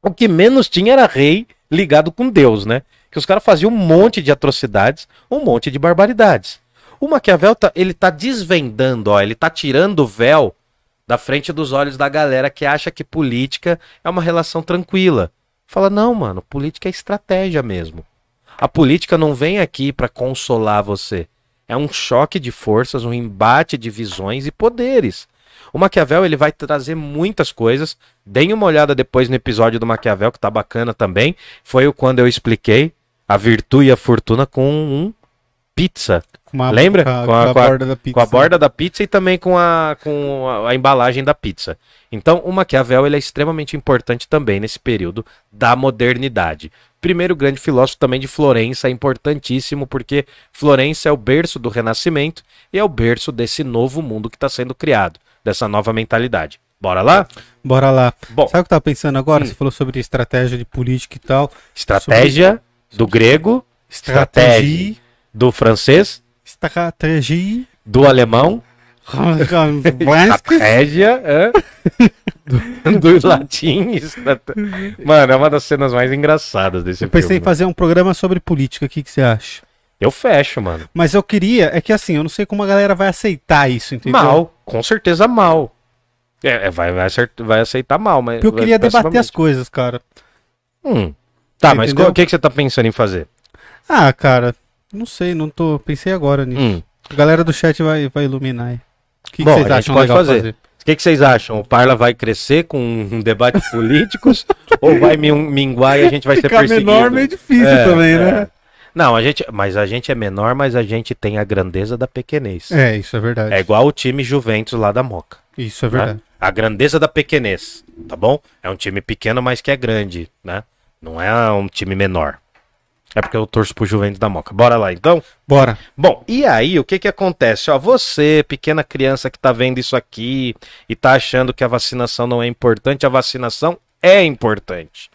O que menos tinha era rei ligado com Deus, né? Que os caras faziam um monte de atrocidades, um monte de barbaridades. O Maquiavel, tá, ele tá desvendando, ó, ele tá tirando o véu da frente dos olhos da galera que acha que política é uma relação tranquila. Fala, não, mano, política é estratégia mesmo. A política não vem aqui pra consolar você. É um choque de forças, um embate de visões e poderes. O Maquiavel ele vai trazer muitas coisas. Deem uma olhada depois no episódio do Maquiavel, que tá bacana também. Foi o quando eu expliquei a virtude e a fortuna com um pizza. Com a- Lembra? Com a, Com a- com a- borda da pizza. Com a borda da pizza e também com a, com a, a embalagem da pizza. Então, o Maquiavel ele é extremamente importante também nesse período da modernidade. Primeiro grande filósofo também de Florença, é importantíssimo porque Florença é o berço do Renascimento e é o berço desse novo mundo que está sendo criado, dessa nova mentalidade. Bora lá? Bora lá. Bom, Sabe o que eu tava pensando agora? Hum. Você falou sobre estratégia de política e tal. estratégia do grego, estratégia do francês, Estratégia. do alemão, estratégia é, do, do latim. estrate- Mano, é uma das cenas mais engraçadas desse Eu pensei filme. em fazer um programa sobre política. O que, que você acha? Eu fecho, mano. Mas eu queria, é que assim, eu não sei como a galera vai aceitar isso, entendeu? Mal, com certeza mal. É, é, vai, vai, vai aceitar mal, mas. Porque eu queria debater as coisas, cara. Hum. Tá, Você mas entendeu? o que, que você tá pensando em fazer? Ah, cara, não sei, não tô. Pensei agora nisso. Hum. A galera do chat vai, vai iluminar aí. O que, que Bom, vocês a gente acham pode legal fazer. fazer? O que, que vocês acham? O Parla vai crescer com um debate políticos ou vai min- minguar e a gente vai ser Ficar perseguido? menor meio difícil É, também, é. né? Não, a gente, mas a gente é menor, mas a gente tem a grandeza da pequenez. É, isso é verdade. É igual o time Juventus lá da Moca. Isso é né? verdade. A grandeza da pequenez, tá bom? É um time pequeno, mas que é grande, né? Não é um time menor. É porque eu torço pro Juventus da Moca. Bora lá, então? Bora. Bom, e aí, o que que acontece? Ó, você, pequena criança que tá vendo isso aqui e tá achando que a vacinação não é importante, a vacinação é importante.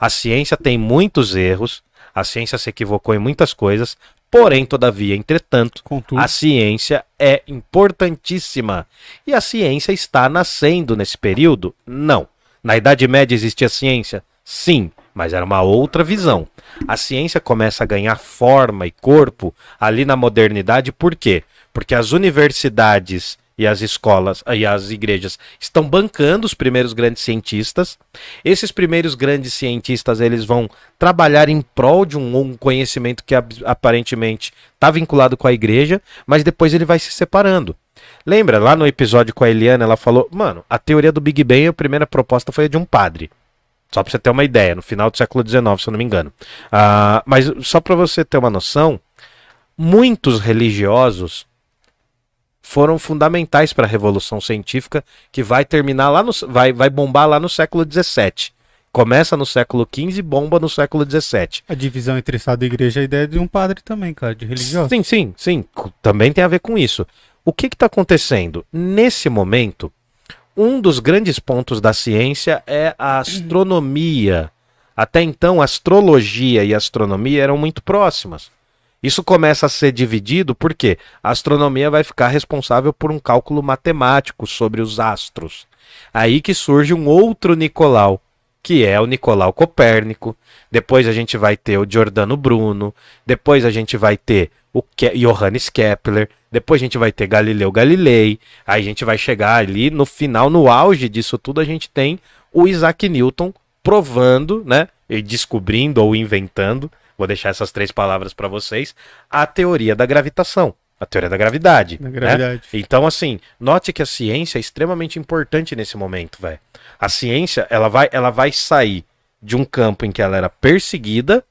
A ciência tem muitos erros, a ciência se equivocou em muitas coisas, porém, todavia, entretanto, Contudo. a ciência é importantíssima. E a ciência está nascendo nesse período? Não. Na Idade Média existia ciência? Sim, mas era uma outra visão. A ciência começa a ganhar forma e corpo ali na modernidade, por quê? Porque as universidades e as escolas e as igrejas estão bancando os primeiros grandes cientistas. Esses primeiros grandes cientistas eles vão trabalhar em prol de um, um conhecimento que aparentemente está vinculado com a igreja, mas depois ele vai se separando. Lembra lá no episódio com a Eliana, ela falou, mano, a teoria do Big Bang, a primeira proposta foi a de um padre. Só pra você ter uma ideia, no final do século XIX, se eu não me engano. Ah, mas só pra você ter uma noção, muitos religiosos foram fundamentais para a revolução científica que vai terminar lá no vai, vai bombar lá no século XVII. Começa no século XV e bomba no século XVII. A divisão entre Estado e Igreja é a ideia de um padre também, cara, de religioso. Sim, sim, sim. Também tem a ver com isso. O que está acontecendo? Nesse momento, um dos grandes pontos da ciência é a astronomia. Até então, astrologia e astronomia eram muito próximas. Isso começa a ser dividido porque a astronomia vai ficar responsável por um cálculo matemático sobre os astros. Aí que surge um outro Nicolau, que é o Nicolau Copérnico. Depois a gente vai ter o Giordano Bruno. Depois a gente vai ter o Ke Johannes Kepler. Depois a gente vai ter Galileu Galilei. Aí a gente vai chegar ali no final, no auge disso tudo, a gente tem o Isaac Newton provando, né? E descobrindo ou inventando, vou deixar essas três palavras para vocês, a teoria da gravitação. A teoria da gravidade. Da né? gravidade. Então, assim, note que a ciência é extremamente importante nesse momento, velho. A ciência, ela vai, ela vai sair de um campo em que ela era perseguida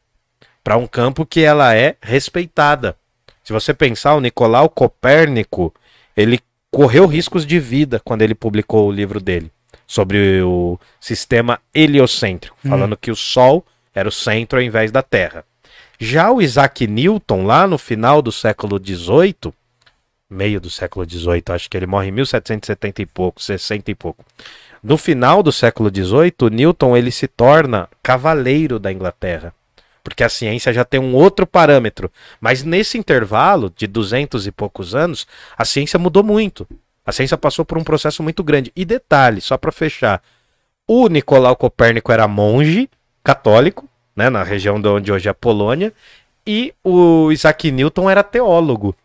para um campo que ela é respeitada. Se você pensar, o Nicolau Copérnico, ele correu riscos de vida quando ele publicou o livro dele sobre o sistema heliocêntrico, Hum. falando que o Sol era o centro ao invés da Terra. Já o Isaac Newton, lá no final do século XVIII, meio do século XVIII, acho que ele morre em 1770 e pouco, 60 e pouco. No final do século XVIII, Newton ele se torna cavaleiro da Inglaterra, porque a ciência já tem um outro parâmetro. Mas nesse intervalo de 200 e poucos anos, a ciência mudou muito. A ciência passou por um processo muito grande. E detalhe, só para fechar, o Nicolau Copérnico era monge católico, né, na região de onde hoje é a Polônia, e o Isaac Newton era teólogo.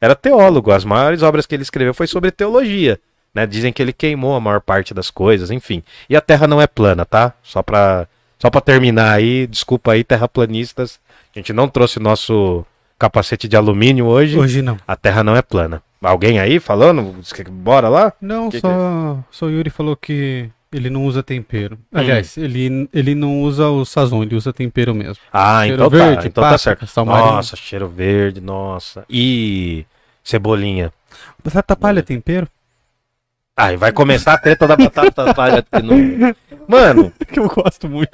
Era teólogo. As maiores obras que ele escreveu foi sobre teologia. Né? Dizem que ele queimou a maior parte das coisas, enfim. E a Terra não é plana, tá? Só pra, só pra terminar aí, desculpa aí, terraplanistas. A gente não trouxe o nosso capacete de alumínio hoje. Hoje não. A Terra não é plana. Alguém aí falando? Bora lá? Não, Que só, só o Yuri falou que ele não usa tempero. Hum. Aliás, ele, ele não usa o sazon, ele usa tempero mesmo. Ah, Cheiro então verde, tá. Então tá certo. Nossa, cheiro verde, nossa. E cebolinha. Batata palha é tempero? Ai, vai começar a treta da batata palha de novo. Mano, Que eu gosto muito.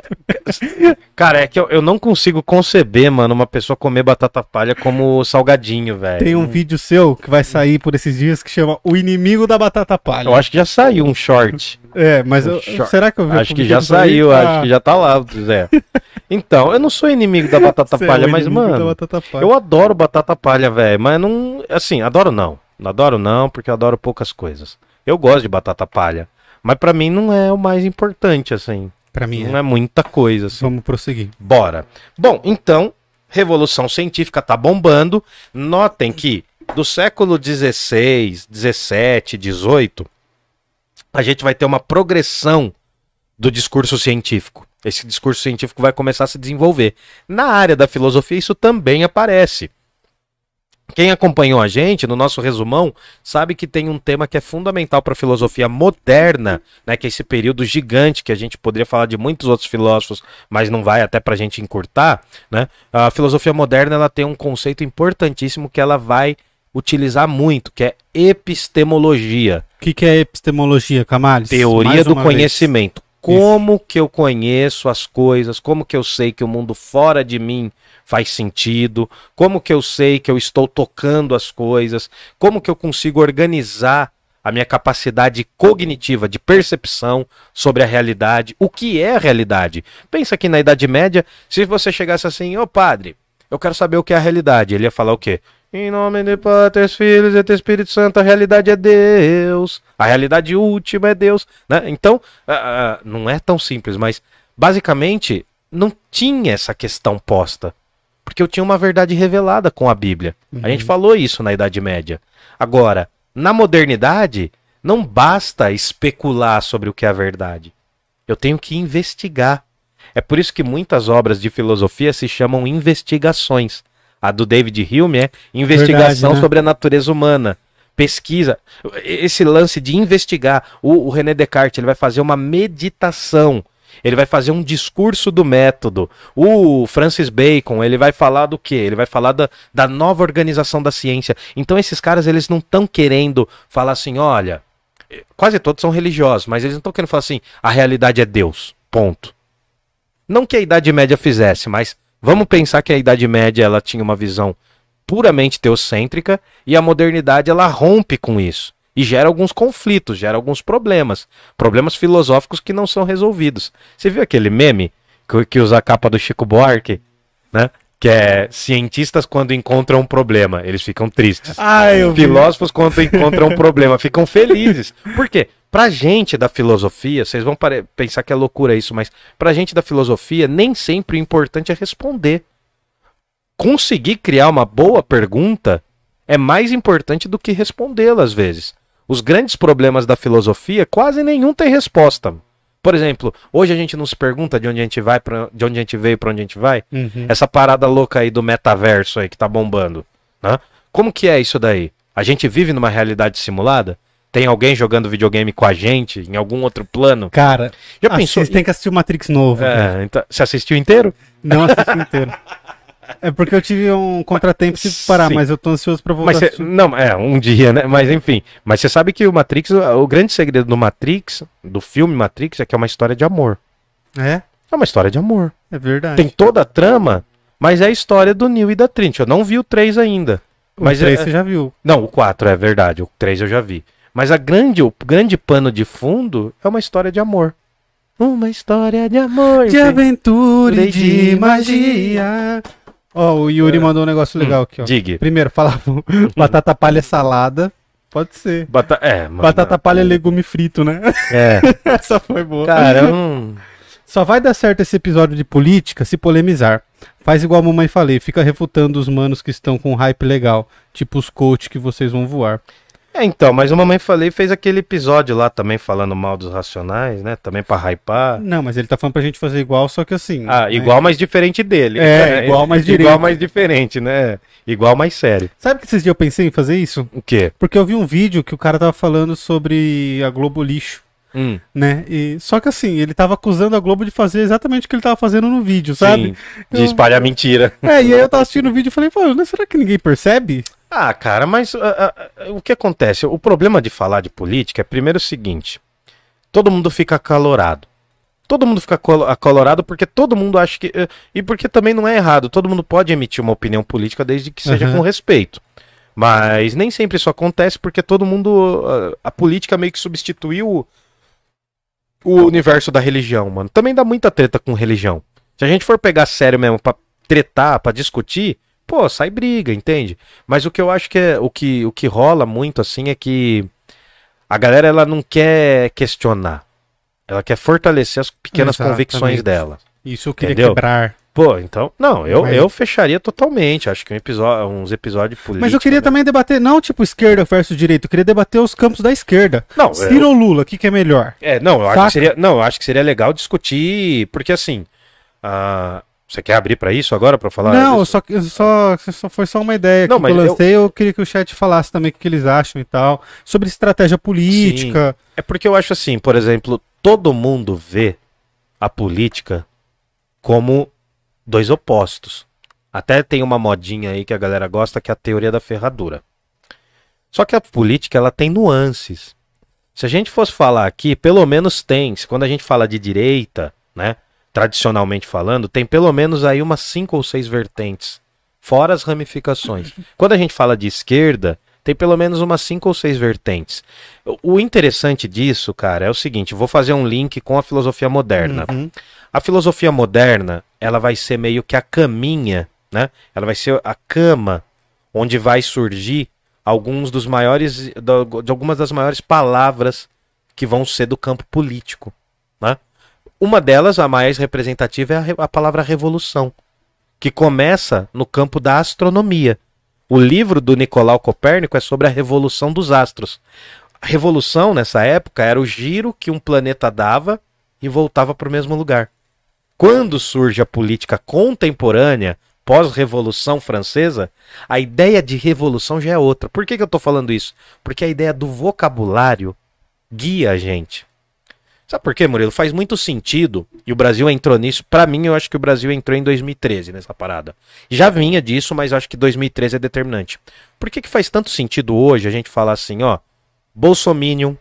cara, é que eu, eu não consigo conceber, mano, uma pessoa comer batata palha como salgadinho, velho. Tem um vídeo seu que vai sair por esses dias que chama O Inimigo da Batata Palha. Eu acho que já saiu um short. É, mas eu- Cho- será que eu vi Acho que já saiu, Ah, acho que já tá lá, Zé. Então, eu não sou inimigo da batata você é palha, o mas, mano, batata palha. eu adoro batata palha, velho. Mas não. Assim, adoro não. Não adoro não, porque eu adoro poucas coisas. Eu gosto de batata palha. Mas pra mim não é o mais importante, assim. Pra mim Não é. é muita coisa, assim. Vamos prosseguir. Bora. Bom, então, Revolução Científica tá bombando. Notem que do século XVI, XVII, XVIII, a gente vai ter uma progressão do discurso científico. Esse discurso científico vai começar a se desenvolver. Na área da filosofia, isso também aparece. Quem acompanhou a gente no nosso resumão sabe que tem um tema que é fundamental para a filosofia moderna, né, que é esse período gigante que a gente poderia falar de muitos outros filósofos, mas não vai até para a gente encurtar. Né? A filosofia moderna ela tem um conceito importantíssimo que ela vai utilizar muito, que é epistemologia. O que, que é epistemologia, Camales? Teoria Mais do uma vez. Como que eu conheço as coisas? Como que eu sei que o mundo fora de mim faz sentido? Como que eu sei que eu estou tocando as coisas? Como que eu consigo organizar a minha capacidade cognitiva de percepção sobre a realidade? O que é a realidade? Pensa que na Idade Média, se você chegasse assim, ô padre, eu quero saber o que é a realidade, ele ia falar o quê? Em nome de Pátria, Filhos e do Espírito Santo, a realidade é Deus. A realidade última é Deus. Né? Então, ah, ah, não é tão simples, mas basicamente não tinha essa questão posta. Porque eu tinha uma verdade revelada com a Bíblia. A gente falou isso na Idade Média. Agora, na modernidade, não basta especular sobre o que é a verdade. Eu tenho que investigar. É por isso que muitas obras de filosofia se chamam investigações. A do David Hume é investigação Verdade, né? sobre a natureza humana. Pesquisa. Esse lance de investigar. O, o René Descartes ele vai fazer uma meditação. Ele vai fazer um discurso do método. O Francis Bacon, ele vai falar do quê? Ele vai falar da, da nova organização da ciência. Então esses caras, eles não estão querendo falar assim, olha, eh, quase todos são religiosos, mas eles não estão querendo falar assim, a realidade é Deus. Ponto. Não que a Idade Média fizesse, mas vamos pensar que a Idade Média ela tinha uma visão puramente teocêntrica e a modernidade ela rompe com isso e gera alguns conflitos, gera alguns problemas, problemas filosóficos que não são resolvidos. Você viu aquele meme que, que usa a capa do Chico Buarque, né? Que é cientistas quando encontram um problema, eles ficam tristes. Ah, eu vi. Filósofos quando encontram um problema ficam felizes. Por quê? Pra gente da filosofia, vocês vão pensar que é loucura isso, mas pra gente da filosofia, nem sempre o importante é responder. Conseguir criar uma boa pergunta é mais importante do que respondê-la às vezes. Os grandes problemas da filosofia, quase nenhum tem resposta. Por exemplo, hoje a gente não se pergunta de onde a gente vai, pra, de onde a gente veio, para onde a gente vai. Uhum. Essa parada louca aí do metaverso aí que tá bombando, né? Como que é isso daí? A gente vive numa realidade simulada? Tem alguém jogando videogame com a gente em algum outro plano? Cara, Já pensou? vocês têm que assistir o Matrix novo. É, então, você assistiu inteiro? Não assisti inteiro. É porque eu tive um contratempo e que parar, Sim. mas eu tô ansioso pra voltar. Cê, não, é um dia, né? Mas enfim. Mas você sabe que o Matrix, o, o grande segredo do Matrix, do filme Matrix, é que é uma história de amor. É, É uma história de amor. é verdade. Tem toda a trama, mas é a história do Neo e da Trinity. Eu não vi o 3 ainda. Mas o 3 é- você já viu. Não, o 4 é verdade, o 3 eu já vi. Mas a grande, o grande pano de fundo é uma história de amor. Uma história de amor. De aventura e de de magia. Ó, o Yuri mandou um negócio legal aqui, ó. Diga. Primeiro, falava batata palha salada. Pode ser. Bata é, mano, Batata palha é legume frito, né? É, Essa foi boa. cara, não... Só vai dar certo esse episódio de política se polemizar. Faz igual a mamãe falei, fica refutando os manos que estão com hype legal, tipo os coach que vocês vão voar. É, então, mas o Mamãe Falei fez aquele episódio lá também falando mal dos racionais, né? Também pra hypar. Não, mas ele tá falando pra gente fazer igual, só que assim. Ah, né? igual, mas diferente dele. É, igual, mas direito. Igual, mas diferente, né? Igual, mais sério. Sabe que esses dias eu pensei em fazer isso? O quê? Porque eu vi um vídeo que o cara tava falando sobre a Globo Lixo, Hum, né? E, só que assim, ele tava acusando a Globo de fazer exatamente o que ele tava fazendo no vídeo, sabe? sim, de espalhar mentira. É, e aí eu tava assistindo o vídeo e falei, pô, mas será que ninguém percebe? Ah, cara, mas ah, ah, o que acontece? O problema de falar de política é primeiro o seguinte: todo mundo fica acalorado. Todo mundo fica acalorado porque todo mundo acha que. eh, E porque também não é errado. Todo mundo pode emitir uma opinião política desde que seja Aham. com respeito. Mas nem sempre isso acontece porque todo mundo. ah, A política meio que substituiu o universo da religião, mano. Também dá muita treta com religião. Se a gente for pegar sério mesmo pra tretar, pra discutir, pô, sai briga, entende? Mas o que eu acho que é o que, o que rola muito assim é que a galera ela não quer questionar. Ela quer fortalecer as pequenas Exatamente. convicções dela. Isso eu queria Entendeu? quebrar. Pô, então, não, eu, Mas- eu fecharia totalmente. Acho que um episódio, uns episódios políticos. Mas eu queria né? também debater, não tipo esquerda versus direita, eu queria debater os campos da esquerda. Não, Ciro ou Lula, o que, que é melhor? É, não, eu acho que seria, não, eu acho que seria legal discutir, porque assim, ah, você quer abrir pra isso agora pra falar? não, disso? só, só, foi só uma ideia Não, que eu eu- lancei, eu... queria que o chat falasse também o que eles acham e tal, sobre estratégia política. É porque eu acho assim, por exemplo, todo mundo vê a política como dois opostos. Até tem uma modinha aí que a galera gosta, que é a teoria da ferradura. Só que a política, ela tem nuances. Se a gente fosse falar aqui, pelo menos tem, quando a gente fala de direita, né, tradicionalmente falando, tem pelo menos aí umas cinco ou seis vertentes, fora as ramificações. Quando a gente fala de esquerda, tem pelo menos umas cinco ou seis vertentes. O- interessante disso, cara, é o seguinte, vou fazer um link com a filosofia moderna. Uhum. A filosofia moderna, ela vai ser meio que a caminha, né? Ela vai ser a cama onde vai surgir alguns dos maiores, de algumas das maiores palavras que vão ser do campo político, né? Uma delas, a mais representativa, é a, a palavra revolução, que começa no campo da astronomia. O livro do Nicolau Copérnico é sobre a revolução dos astros. A revolução, nessa época, era o giro que um planeta dava e voltava para o mesmo lugar. Quando surge a política contemporânea, pós-revolução francesa, a ideia de revolução já é outra. Por que, que eu estou falando isso? Porque a ideia do vocabulário guia a gente. Sabe por quê, Murilo? Faz muito sentido, e o Brasil entrou nisso. Pra mim, eu acho que o Brasil entrou em 2013 nessa parada. Já vinha disso, mas acho que 2013 é determinante. Por que, que faz tanto sentido hoje a gente falar assim, ó, bolsominion,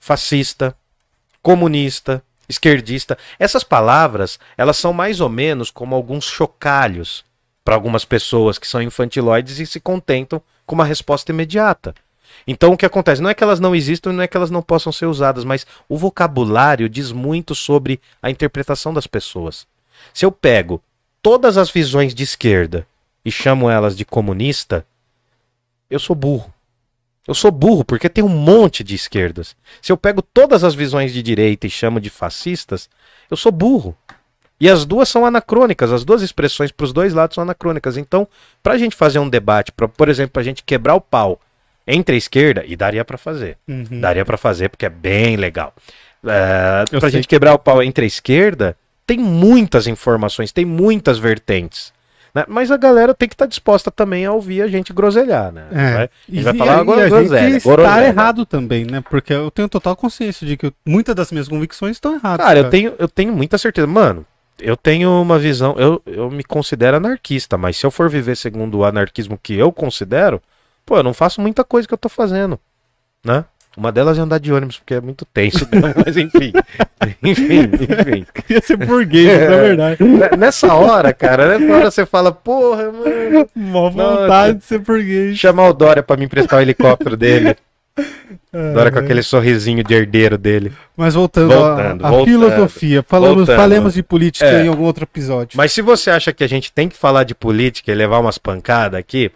fascista, comunista, esquerdista? Essas palavras, elas são mais ou menos como alguns chocalhos para algumas pessoas que são infantiloides e se contentam com uma resposta imediata. Então o que acontece? Não é que elas não existam, não é que elas não possam ser usadas, mas o vocabulário diz muito sobre a interpretação das pessoas. Se eu pego todas as visões de esquerda e chamo elas de comunista, eu sou burro. Eu sou burro porque tem um monte de esquerdas. Se eu pego todas as visões de direita e chamo de fascistas, eu sou burro. E as duas são anacrônicas, as duas expressões para os dois lados são anacrônicas. Então, para a gente fazer um debate, pra, por exemplo, para a gente quebrar o pau entre a esquerda, e daria para fazer, Uhum. daria para fazer porque é bem legal. É, Eu pra gente quebrar o pau entre a esquerda, tem muitas informações, tem muitas vertentes. né? Mas a galera tem que estar disposta também a ouvir a gente groselhar, né? É. Vai- E, vai falar agora groselha, está errado também, né? Porque eu tenho total consciência de que eu- muitas das minhas convicções estão erradas. Cara, eu tenho, eu tenho muita certeza. Mano, eu tenho uma visão. Eu, eu me considero anarquista, mas se eu for viver segundo o anarquismo que eu considero, pô, eu não faço muita coisa que eu tô fazendo. Né? Uma delas é andar de ônibus, porque é muito tenso, mesmo, mas enfim. enfim, enfim. queria ser burguês, É. na verdade. Ne- Nessa hora, cara, nessa hora você fala, porra, mano, Mó vontade de ser burguês. chamar o Dória pra me emprestar o helicóptero dele. É, Dória com aquele sorrisinho de herdeiro dele. Mas voltando, Voltando, à- à, voltando, filosofia, falamos, voltando. falemos de política É. em algum outro episódio. Mas se você acha que a gente tem que falar de política e levar umas pancadas aqui,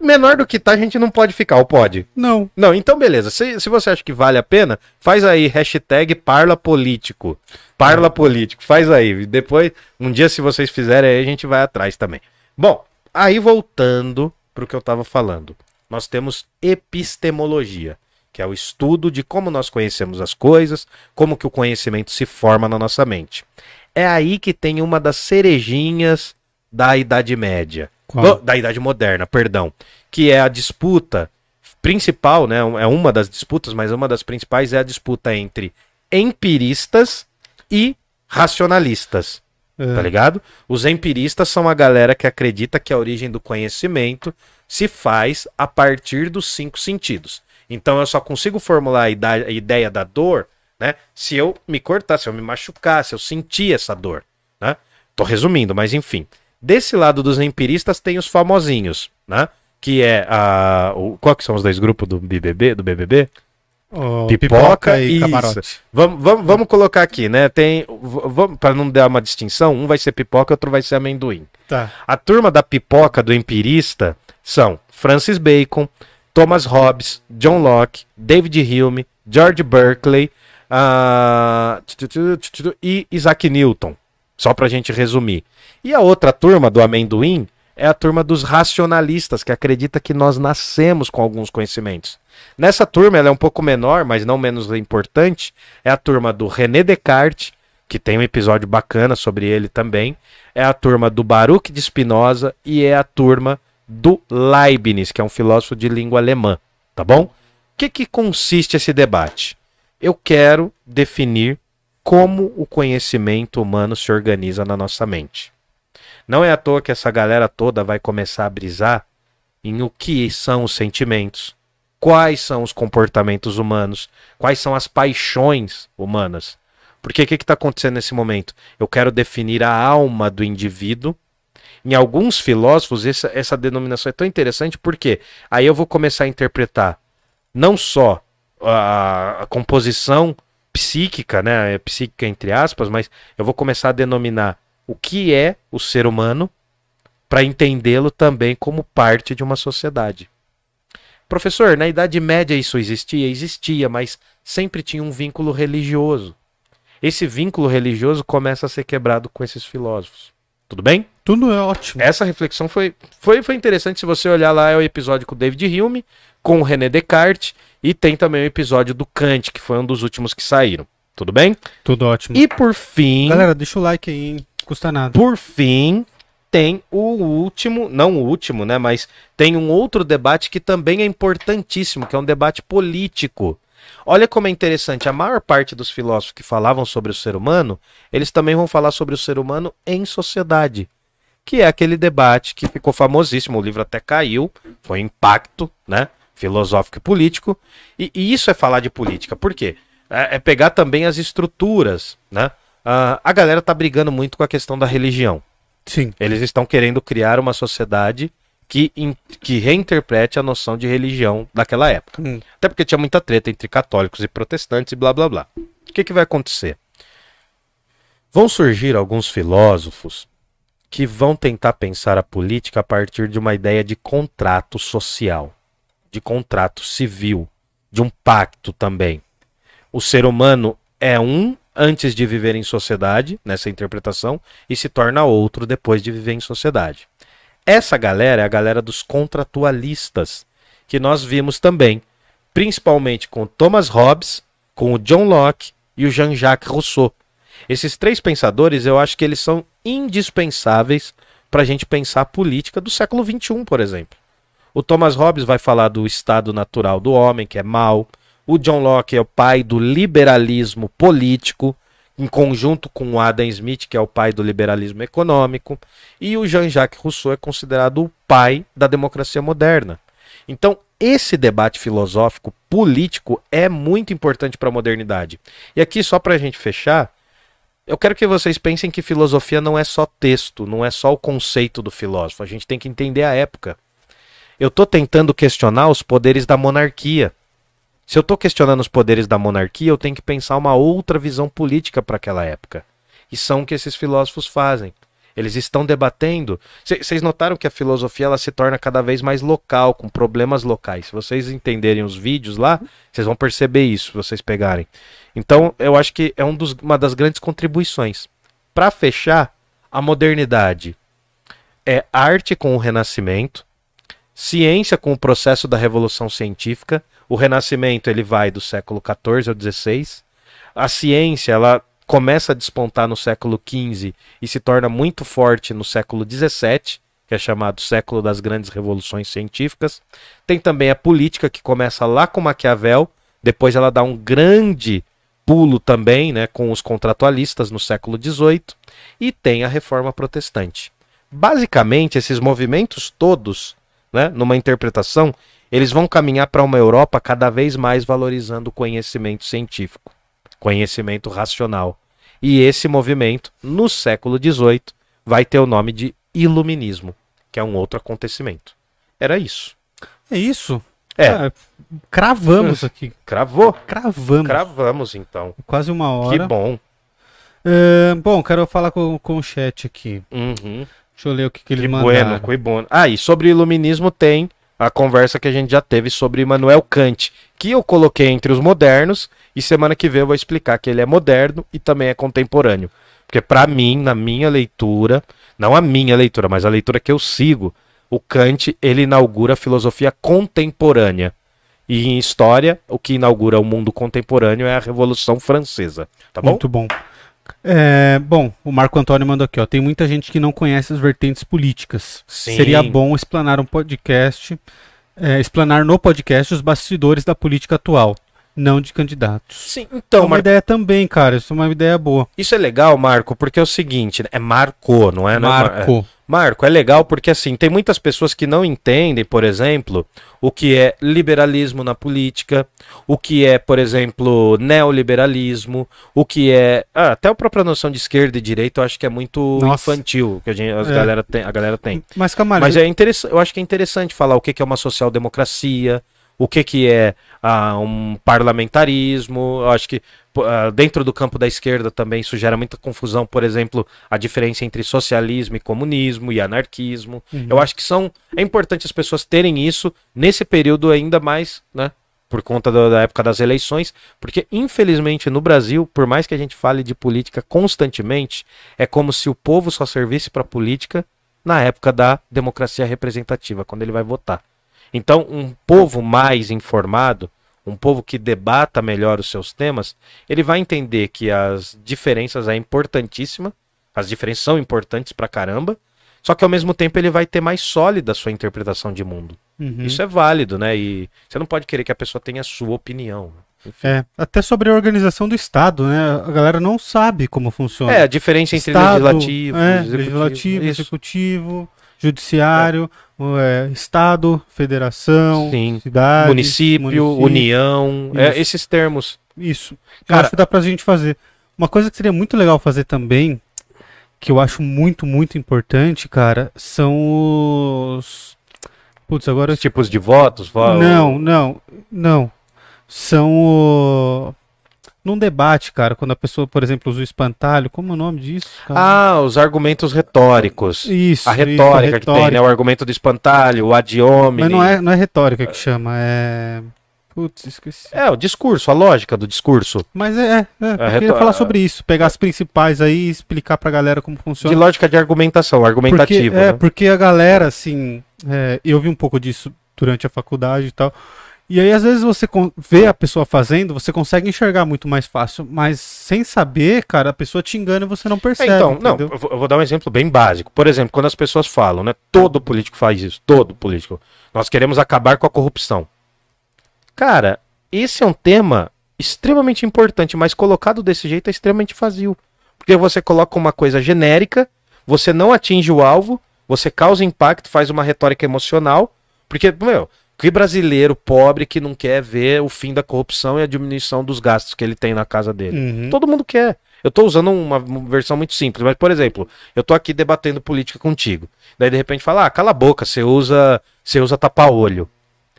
menor do que tá, a gente não pode ficar, ou pode? Não. Não, então beleza. Se, se você acha que vale a pena, faz aí hashtag Parla Político. Parla Político, faz aí. Depois, um dia se vocês fizerem aí, a gente vai atrás também. Bom, aí voltando pro que eu tava falando. Nós temos epistemologia, que é o estudo de como nós conhecemos as coisas, como que o conhecimento se forma na nossa mente. É aí que tem uma das cerejinhas da Idade Média. Qual? Da Idade Moderna, perdão. Que é a disputa principal, né? É uma das disputas, mas uma das principais é a disputa entre empiristas e racionalistas. É. Tá ligado? Os empiristas são a galera que acredita que a origem do conhecimento se faz a partir dos cinco sentidos. Então eu só consigo formular a ideia da dor, né? Se eu me cortar, se eu me machucar, se eu sentir essa dor, né? Tô resumindo, mas enfim. Desse lado dos empiristas tem os famosinhos, né? Que é a. O, qual que são os dois grupos do BBB? Do BBB? Ó, Pipoca, e isso. camarote. Vamos, vamos, vamos colocar aqui, né? Tem. Vamos, para não dar uma distinção, um vai ser pipoca, outro vai ser amendoim. Tá. A turma da pipoca do empirista são Francis Bacon, Thomas Hobbes, John Locke, David Hume, George Berkeley tu, e Isaac Newton. Só pra gente resumir. E a outra turma do amendoim é a turma dos racionalistas, que acredita que nós nascemos com alguns conhecimentos. Nessa turma, ela é um pouco menor, mas não menos importante, é a turma do René Descartes, que tem um episódio bacana sobre ele também, é a turma do Baruch de Spinoza e é a turma do Leibniz, que é um filósofo de língua alemã, tá bom? O que, que consiste esse debate? Eu quero definir como o conhecimento humano se organiza na nossa mente. Não é à toa que essa galera toda vai começar a brisar em o que são os sentimentos, quais são os comportamentos humanos, quais são as paixões humanas. Porque o que está acontecendo nesse momento? Eu quero definir a alma do indivíduo. Em alguns filósofos, essa, essa denominação é tão interessante porque aí eu vou começar a interpretar não só a, a composição psíquica, né, é psíquica entre aspas, mas eu vou começar a denominar o que é o ser humano para entendê-lo também como parte de uma sociedade. Professor, na Idade Média isso existia? Existia, mas sempre tinha um vínculo religioso. Esse vínculo religioso começa a ser quebrado com esses filósofos. Tudo bem? Tudo é ótimo. Essa reflexão foi, foi, foi interessante. Se você olhar lá, é o episódio com o David Hume, com o René Descartes, e tem também o episódio do Kant, que foi um dos últimos que saíram. Tudo bem? Tudo ótimo. E por fim, Galera, deixa o like aí, hein? Custa nada. por fim, tem o último, não o último, né? Mas tem um outro debate que também é importantíssimo, que é um debate político. Olha como é interessante, a maior parte dos filósofos que falavam sobre o ser humano, eles também vão falar sobre o ser humano em sociedade. Que é aquele debate que ficou famosíssimo, o livro até caiu, foi um impacto, né? Filosófico e político. E, e isso é falar de política. Por quê? É, é pegar também as estruturas, né? Ah, a galera tá brigando muito com a questão da religião. Sim. Eles estão querendo criar uma sociedade que, in- que reinterprete a noção de religião daquela época. Hum. Até porque tinha muita treta entre católicos e protestantes e blá blá blá. O que, que vai acontecer? Vão surgir alguns filósofos que vão tentar pensar a política a partir de uma ideia de contrato social, de contrato civil, de um pacto também. O ser humano é um antes de viver em sociedade, nessa interpretação, e se torna outro depois de viver em sociedade. Essa galera é a galera dos contratualistas, que nós vimos também, principalmente com Thomas Hobbes, com o John Locke e o Jean-Jacques Rousseau. Esses três pensadores, eu acho que eles são indispensáveis para a gente pensar a política do século XXI, por exemplo. O Thomas Hobbes vai falar do estado natural do homem, que é mal. O John Locke é o pai do liberalismo político, em conjunto com o Adam Smith, que é o pai do liberalismo econômico. E o Jean-Jacques Rousseau é considerado o pai da democracia moderna. Então, esse debate filosófico político é muito importante para a modernidade. E aqui, só para a gente fechar, eu quero que vocês pensem que filosofia não é só texto, não é só o conceito do filósofo. A gente tem que entender a época. Eu estou tentando questionar os poderes da monarquia. Se eu estou questionando os poderes da monarquia, eu tenho que pensar uma outra visão política para aquela época. E são o que esses filósofos fazem. Eles estão debatendo. Vocês notaram que a filosofia ela se torna cada vez mais local, com problemas locais. Se vocês entenderem os vídeos lá, vocês vão perceber isso, se vocês pegarem. Então, eu acho que é um dos- uma das grandes contribuições. Para fechar, a modernidade é arte com o renascimento, ciência com o processo da revolução científica. O renascimento ele vai do século XIV ao XVI. A ciência ela começa a despontar no século XV e se torna muito forte no século XVII, que é chamado século das grandes revoluções científicas. Tem também a política que começa lá com Maquiavel, depois ela dá um grande pulo também, né, com os contratualistas no século XVIII, e tem a reforma protestante. Basicamente, esses movimentos todos, né, numa interpretação, eles vão caminhar para uma Europa cada vez mais valorizando o conhecimento científico, conhecimento racional. E esse movimento, no século XVIII, vai ter o nome de Iluminismo, que é um outro acontecimento. Era isso. É isso. É. Ah, cravamos aqui. Cravou? Cravamos. Cravamos, então. Quase uma Que hora. bom. Ah, bom, quero falar com, com o chat aqui. Uhum. Deixa eu ler o que, que eles Que mandaram. bueno, que bueno. Ah, e sobre iluminismo tem a conversa que a gente já teve sobre Immanuel Kant, que eu coloquei entre os modernos, e semana que vem eu vou explicar que ele é moderno e também é contemporâneo. Porque pra mim, na minha leitura, não a minha leitura, mas a leitura que eu sigo, o Kant, ele inaugura a filosofia contemporânea. E em história, o que inaugura o mundo contemporâneo é a Revolução Francesa, tá bom? Muito bom. É, bom, o Marco Antônio mandou aqui, ó. Tem muita gente que não conhece as vertentes políticas. Sim. Seria bom explanar um podcast, é, explanar no podcast os bastidores da política atual, não de candidatos. Sim, é então, uma Mar- ideia também, cara. Isso é uma ideia boa. isso é legal, Marco, porque é o seguinte, né? é Marco, não é? Não é é. Marco. É legal porque assim, tem muitas pessoas que não entendem, por exemplo, o que é liberalismo na política, o que é, por exemplo, neoliberalismo, o que é. ah, até a própria noção de esquerda e direita eu acho que é muito Nossa. infantil que a, gente, É. galera tem, a galera tem. Mas, Camargo, Mas é interessante, eu acho que é interessante falar o que é uma social-democracia, o que que é ah, um parlamentarismo. Eu acho que ah, dentro do campo da esquerda também isso gera muita confusão, por exemplo, a diferença entre socialismo e comunismo e anarquismo. Uhum. Eu acho que são é importante as pessoas terem isso nesse período ainda mais, né? Por conta da, da época das eleições, porque infelizmente no Brasil, por mais que a gente fale de política constantemente, é como se o povo só servisse para política na época da democracia representativa, quando ele vai votar. Então, um povo mais informado, um povo que debata melhor os seus temas, ele vai entender que as diferenças é importantíssima, as diferenças são importantes pra caramba, só que ao mesmo tempo ele vai ter mais sólida a sua interpretação de mundo. Uhum. Isso é válido, né? E você não pode querer que a pessoa tenha a sua opinião. Enfim. É, até sobre a organização do Estado, né? A galera não sabe como funciona. É, a diferença entre Estado, legislativo, é, executivo, legislativo, executivo, judiciário, é, Estado, federação, Sim. cidade, município, união, é, esses termos. Isso. Eu Cara- acho que dá pra gente fazer. Uma coisa que seria muito legal fazer também, que eu acho muito, muito importante, cara, são os. Putz, agora. eu Os tipos de votos, vo- Não, não, não. São o. Num debate, cara, quando a pessoa, por exemplo, usa o espantalho, como é o nome disso? cara? Ah, os argumentos retóricos. isso. a isso, retórica que tem, né? O argumento do espantalho, o ad hominem. Mas não é, não é retórica que chama, é. Putz, esqueci. É, o discurso, a lógica do discurso. Mas é, é, é eu queria falar sobre isso, pegar as principais aí e explicar pra galera como De funciona. lógica de argumentação, argumentativo. Porque, é, né? porque a galera, assim, é, eu vi um pouco disso durante a faculdade e tal. E aí, às vezes, você vê a pessoa fazendo, você consegue enxergar muito mais fácil, mas sem saber, cara, a pessoa te engana e você não É, percebe. então, não, entendeu? eu vou, eu vou dar um exemplo bem básico. Por exemplo, quando as pessoas falam, né? Todo político faz isso, todo político. Nós queremos acabar com a corrupção. Cara, esse é um tema extremamente importante, mas colocado desse jeito é extremamente vazio. Porque você coloca uma coisa genérica, você não atinge o alvo, você causa impacto, faz uma retórica emocional. Porque, meu, que brasileiro pobre que não quer ver o fim da corrupção e a diminuição dos gastos que ele tem na casa dele? Uhum. Todo mundo quer. Eu tô usando uma, versão muito simples, mas, por exemplo, eu tô aqui debatendo política contigo. Daí, de repente, fala, ah, cala a boca, você usa, você usa tapa-olho.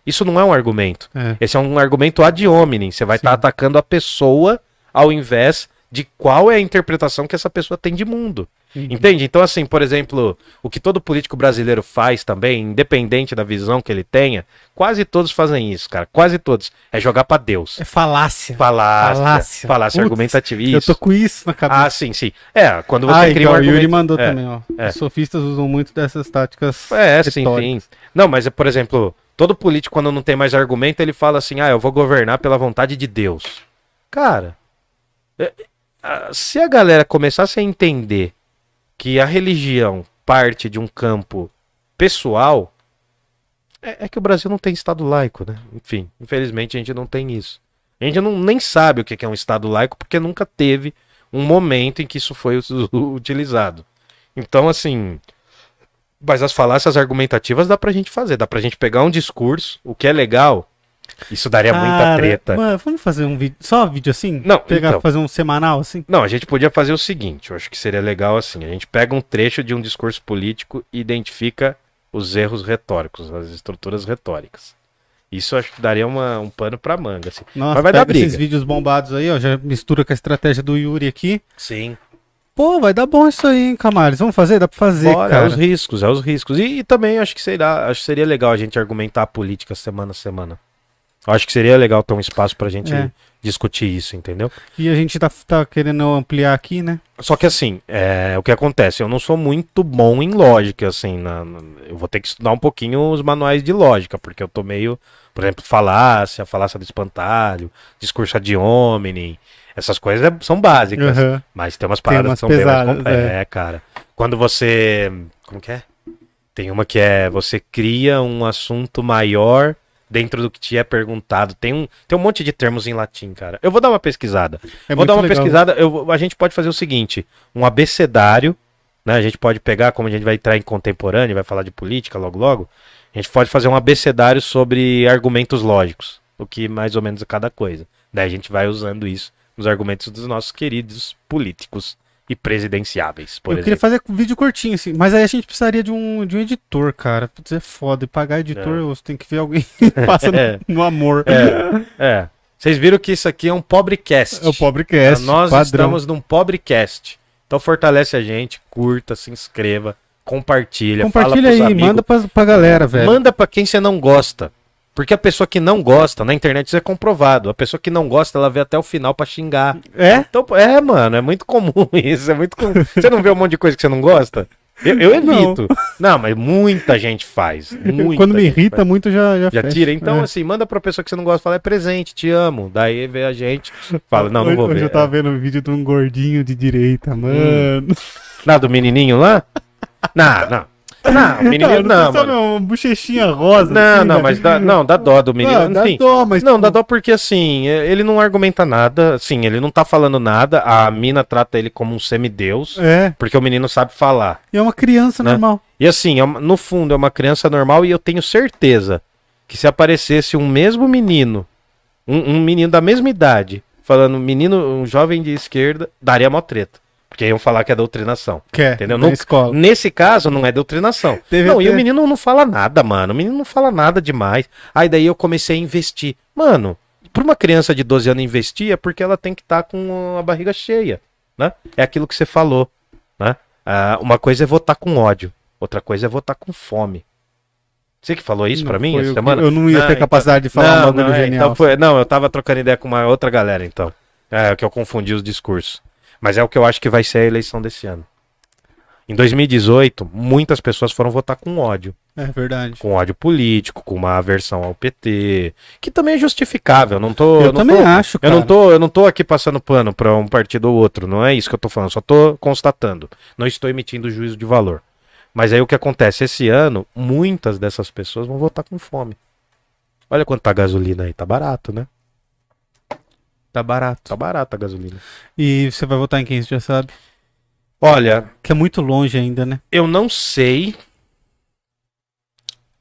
Isso não é um argumento. É. Esse é um argumento ad hominem. Você vai estar atacando a pessoa ao invés de qual é a interpretação que essa pessoa tem de mundo. Uhum. Entende? Então, assim, por exemplo, o que todo político brasileiro faz também, independente da visão que ele tenha, quase todos fazem isso, cara. Quase todos. É jogar pra Deus. É falácia. Falácia. Falácia. Falácia Putz, argumentativa. Eu tô com isso na cabeça. Ah, sim, sim. É, quando você Ah, cria então, um o Yuri argumento... mandou é, também, ó. é. Os sofistas usam muito dessas táticas. É, sim, sim. Não, mas, é, por exemplo, todo político, quando não tem mais argumento, ele fala assim, ah, eu vou governar pela vontade de Deus. Cara, é, ah, se a galera começasse a entender que a religião parte de um campo pessoal, é, é que o Brasil não tem Estado laico, né? Enfim, infelizmente a gente não tem isso. A gente não, nem sabe o que é um Estado laico porque nunca teve um momento em que isso foi utilizado. Então, assim, mas as falácias argumentativas dá pra gente fazer, dá pra gente pegar um discurso, o que é legal, isso daria muita Cara, treta. Mano, vamos fazer um vídeo. Só um vídeo assim? Não, Pegar, então. fazer um semanal assim? Não, a gente podia fazer o seguinte, eu acho que seria legal assim, a gente pega um trecho de um discurso político e identifica os erros retóricos, as estruturas retóricas. Isso acho que daria uma, um pano pra manga, assim. Nossa, Mas vai dar pega esses briga. vídeos bombados aí, ó. Já mistura com a estratégia do Yuri aqui. Sim. Pô, vai dar bom isso aí, hein, Camales? Vamos fazer? Dá pra fazer, Bora, é cara. os riscos, é os riscos. E, e também acho que seria, acho que seria legal a gente argumentar a política semana a semana. Acho que seria legal ter um espaço pra gente É. discutir isso, entendeu? E a gente tá, tá querendo ampliar aqui, né? Só que assim, é, o que acontece? Eu não sou muito bom em lógica, assim. na- na- eu vou ter que estudar um pouquinho os manuais de lógica, porque eu tô meio, por exemplo, falácia, falácia do espantalho, discurso ad hominem. Essas coisas é- são básicas. Aham. Mas tem umas Tem paradas umas que são bem mais pesadas, é. é, cara. Quando você. Como que é? Tem uma que é você cria um assunto maior dentro do que te é perguntado. Tem um, tem um monte de termos em latim, cara. Eu vou dar uma pesquisada. É vou dar uma legal. pesquisada. Eu, a gente pode fazer o seguinte: um abecedário. Né? A gente pode pegar, como a gente vai entrar em contemporâneo, vai falar de política logo logo. A gente pode fazer um abecedário sobre argumentos lógicos. O que mais ou menos é cada coisa. Daí a gente vai usando isso nos argumentos dos nossos queridos políticos e presidenciáveis, por eu exemplo. queria fazer um vídeo curtinho, assim. Mas aí a gente precisaria de um, de um editor, cara. Putz, é foda. E pagar editor, você tem que ver alguém que passa no, É. no amor. É, é. Vocês viram que isso aqui é um pobrecast. É o pobrecast, Nós padrão. estamos num pobrecast. Então fortalece a gente, curta, se inscreva, compartilha, Compartilha aí, amigos. manda pra, pra galera, velho. Manda pra quem você não gosta. Porque a pessoa que não gosta, na internet isso é comprovado. A pessoa que não gosta, ela vê até o final pra xingar. É? Então, é, mano, é muito comum isso. É muito comum. Você não vê um monte de coisa que você não gosta? Eu, eu Não. evito. Não. mas muita gente faz. Muita Quando me irrita faz. muito, já Já, Já tira. Então, É. assim, manda pra pessoa que você não gosta, fala, é presente, te amo. Daí vê a gente, fala, não, não hoje, vou hoje ver. eu tava vendo um vídeo de um gordinho de direita, mano. Não, do menininho lá? Não, não. Não, o menininho não, sabe, mano. uma bochecha rosa. Não, assim, não, velho. mas dá, não, dá dó do menino. Não, dá assim, dó, mas. Não, tipo, dá dó porque assim, é, ele não argumenta nada, assim, ele não tá falando nada, a mina trata ele como um semideus, É, porque o menino sabe falar. e é uma criança Né? normal. E assim, é no fundo é uma criança normal e eu tenho certeza que se aparecesse um mesmo menino, um, um menino da mesma idade, falando menino, um jovem de esquerda, daria mó treta. Porque iam falar que é doutrinação. Que é, Entendeu? Não- escola. Nesse caso, não é doutrinação. Não, e o menino não fala nada, mano. O menino não fala nada demais. Aí daí eu comecei a investir. Mano, pra uma criança de 12 anos investir é porque ela tem que estar com a barriga cheia, né? É aquilo que você falou, né? Ah, uma coisa é votar com ódio, outra coisa é votar com fome. Você que falou isso Não pra mim essa eu semana? eu não ia ter capacidade de falar um bagulho é, genial. Então foi, não, eu tava trocando ideia com uma outra galera, então. É, que eu confundi os discursos. Mas é o que eu acho que vai ser a eleição desse ano. Em 2018, muitas pessoas foram votar com ódio. É verdade. Com ódio político, com uma aversão ao PT. Que também é justificável. Eu não tô. Eu não também tô- acho, Eu cara. não, tô, eu não tô aqui passando pano pra um partido ou outro. Não é isso que eu tô falando. Só tô constatando. Não estou emitindo juízo de valor. Mas aí o que acontece? Esse ano, muitas dessas pessoas vão votar com fome. Olha quanto tá a gasolina aí. Tá barato, né? Tá barato. Tá barato a gasolina. E você vai votar em quem, você já sabe? Olha, Que é muito longe ainda, né? eu não sei.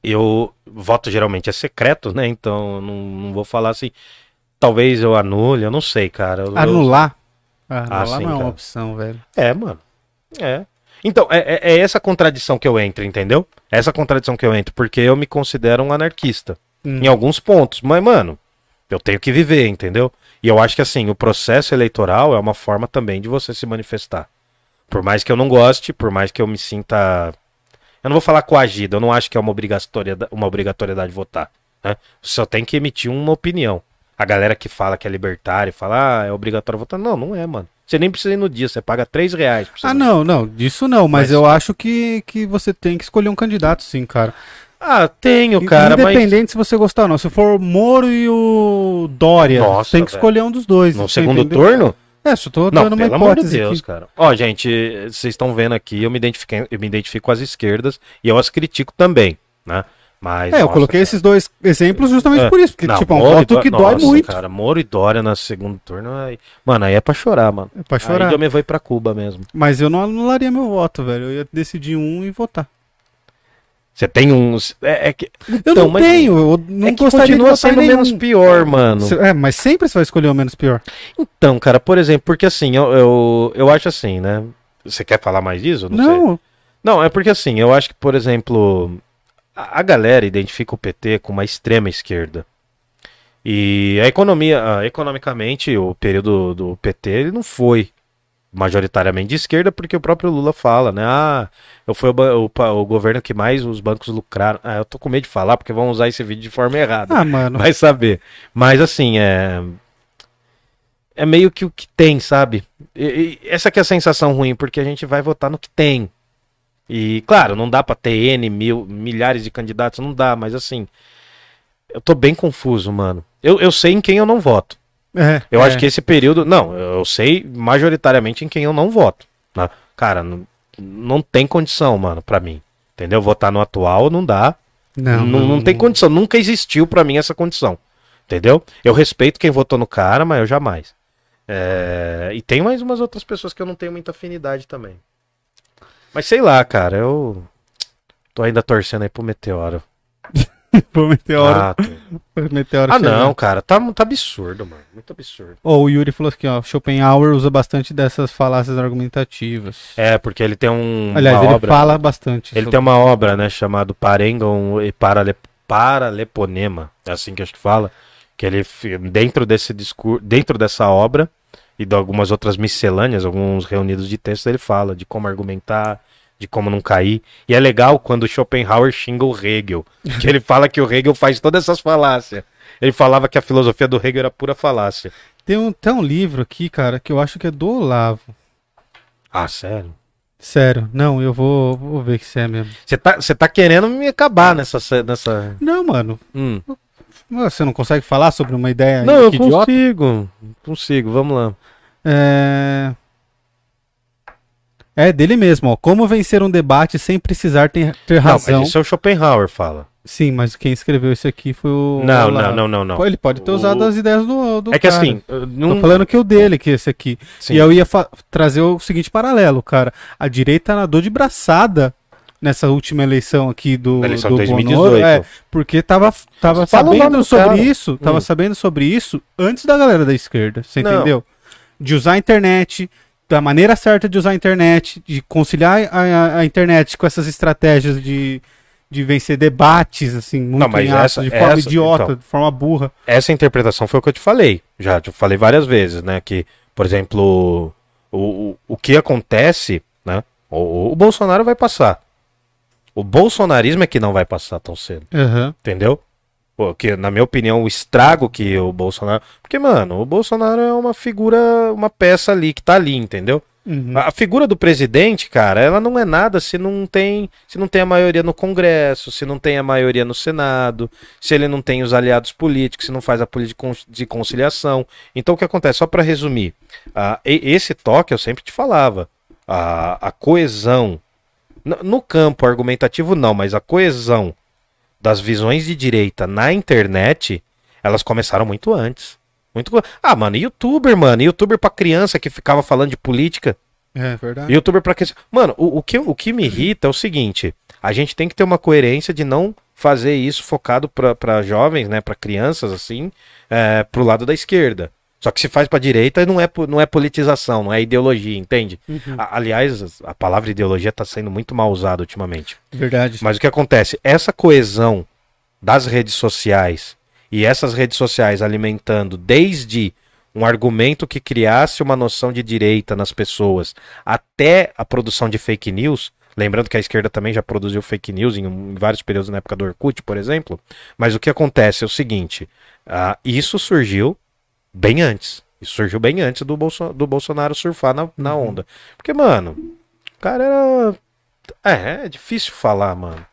Eu voto geralmente é secreto, né? Então eu não, não vou falar assim. Talvez eu anule, eu não sei, cara. Eu- Anular? Anular sim, não é uma cara. opção, velho. É, mano. É. Então, é, é- é essa contradição que eu entro, entendeu? É essa contradição que eu entro, porque eu me considero um anarquista. Hum. Em alguns pontos. Mas, mano, eu tenho que viver, entendeu? E eu acho que, assim, o processo eleitoral é uma forma também de você se manifestar. Por mais que eu não goste, por mais que eu me sinta. Eu não vou falar coagido, eu não acho que é uma obrigatoriedade, uma obrigatoriedade de votar. Né? Você só tem que emitir uma opinião. A galera que fala que é libertário, fala, ah, é obrigatório votar. Não, não é, mano. Você nem precisa ir no dia, você paga 3 reais. Ah, não, não, disso não, mas, Mas- eu acho que, que você tem que escolher um candidato, sim, cara. Ah, tenho, cara, mas Independente se você gostar ou não. Se for o Moro e o Dória, Nossa, tem que velho. escolher um dos dois. no segundo entendeu? turno? É, só tô Não, dando uma pelo amor de hipótese Deus, aqui. cara. Ó, gente, vocês estão vendo aqui, eu me, identifiquei, eu me identifico com as esquerdas e eu as critico também, né? Mas, É, eu nossa, coloquei cara. esses dois exemplos justamente É. por isso, porque, Não, tipo, é um Moro voto que dói Nossa, muito. cara, Moro e Dória no segundo turno, aí... mano, aí é pra chorar, mano. É pra chorar. Aí eu me vou ir pra Cuba mesmo. Mas eu não anularia meu voto, velho. Eu ia decidir um e votar. Você tem uns... É, é que... Eu Então, não mas- tenho, eu não é que gostaria continua sendo nenhum. menos pior, mano. Se- É, mas sempre você vai escolher o menos pior. Então, cara, por exemplo, porque assim, eu, eu, eu acho assim, né? Você quer falar mais disso? Eu Não, sei. Não, é porque assim, eu acho que, por exemplo, a, a galera identifica o PT com uma extrema esquerda. E a economia, economicamente, o período do PT ele não foi majoritariamente de esquerda, porque o próprio Lula fala, né? Ah, eu fui o, o o governo que mais os bancos lucraram. Ah, eu tô com medo de falar, porque vão usar esse vídeo de forma errada. Ah, mano. Vai saber. Mas assim, é. É meio que o que tem, sabe? E- e essa que é a sensação ruim, porque a gente vai votar no que tem. E, claro, não dá pra ter N mil, milhares de candidatos, não dá, mas assim. Eu tô bem confuso, mano. Eu, eu sei em quem eu não voto. É, Eu é. acho que esse período. Não, eu sei majoritariamente em quem eu não voto. né? Cara, não, não tem condição, mano, pra mim. Entendeu? Votar no atual não dá. Não, Não, não tem condição. Nunca existiu pra mim essa condição. Entendeu? Eu respeito quem votou no cara, mas eu jamais. É, E tem mais umas outras pessoas que eu não tenho muita afinidade também. Mas sei lá, cara, eu. Tô ainda torcendo aí pro Meteoro. Pro Meteoro. Ah, tô- Meteoro ah não, cara, tá, tá absurdo, mano. Muito absurdo. Ó, o Yuri falou aqui, ó. Schopenhauer usa bastante dessas falácias argumentativas. É, porque ele tem um. Aliás, ele obra, fala bastante. Ele sobre- tem uma obra, né, chamado Parengon e Parale, Paraleponema, é assim que acho que fala, que ele dentro desse discurso, dentro dessa obra e de algumas outras miscelâneas, alguns reunidos de textos, ele fala de como argumentar, de como não cair. E é legal quando Schopenhauer xinga o Hegel, que ele fala que o Hegel faz todas essas falácias. Ele falava que a filosofia do Hegel era pura falácia. Tem um, tem um livro aqui, cara, que eu acho que é do Olavo. Ah, sério? Sério, não, eu vou, vou ver que isso é mesmo. Você tá, você tá querendo me acabar nessa... nessa... Não, mano, Hum. você não consegue falar sobre uma ideia Não, eu idiota? consigo. Consigo, vamos lá. É... é dele mesmo, ó. Como vencer um debate sem precisar ter, ter Não, razão. mas isso é o Schopenhauer fala. Sim, mas quem escreveu isso aqui foi o. Não, Olavo. não, não, não, não. Ele pode ter O- usado as ideias do, do É que cara. assim, não... Tô falando que o dele, que é esse aqui. Sim. E eu ia trazer o seguinte paralelo, cara. A direita nadou de braçada nessa última eleição aqui do, eleição do de 2018. Bonoro, é, porque tava, tava Fala o sabendo do sobre cara. isso, tava Hum. sabendo sobre isso antes da galera da esquerda, você Não. entendeu? De usar a internet, da maneira certa de usar a internet, de conciliar a, a- internet com essas estratégias de, de vencer debates, assim, muito mas em aspas, essa- de forma essa- idiota, então. de forma burra. Essa interpretação foi o que eu te falei. Já te falei várias vezes, né? Que, por exemplo, o, o, o que acontece, né? O, o Bolsonaro vai passar. O bolsonarismo é que não vai passar tão cedo, Aham. entendeu? Porque, na minha opinião, o estrago que o Bolsonaro. Porque, mano, o Bolsonaro é uma figura, uma peça ali que tá ali, entendeu? Uhum. A a figura do presidente, cara, ela não é nada se não tem, se não tem a maioria no Congresso, se não tem a maioria no Senado, se ele não tem os aliados políticos, se não faz a política de conciliação. Então o que acontece? Só para resumir, e- esse toque eu sempre te falava, a, a coesão no campo argumentativo não, mas a coesão das visões de direita na internet, elas começaram muito antes. Muito... Ah, mano, youtuber, mano, youtuber pra criança que ficava falando de política. É verdade. Youtuber pra criança. Mano, o, o, que, o que me irrita é o seguinte: a gente tem que ter uma coerência de não fazer isso focado pra, pra jovens, né, pra crianças, assim, é, pro lado da esquerda. Só que se faz pra direita não é, não é politização, não é ideologia, entende? Uhum. A- aliás, a palavra ideologia tá sendo muito mal usada ultimamente. Verdade. Mas o que acontece? Essa coesão das redes sociais e essas redes sociais alimentando desde um argumento que criasse uma noção de direita nas pessoas até a produção de fake news. Lembrando que a esquerda também já produziu fake news em, um- em vários períodos na época do Orkut, por exemplo. Mas o que acontece é o seguinte: ah, isso surgiu bem antes. Isso surgiu bem antes do, Bolso- do Bolsonaro surfar na, na onda. Porque, mano, o cara era. É, é difícil falar, mano.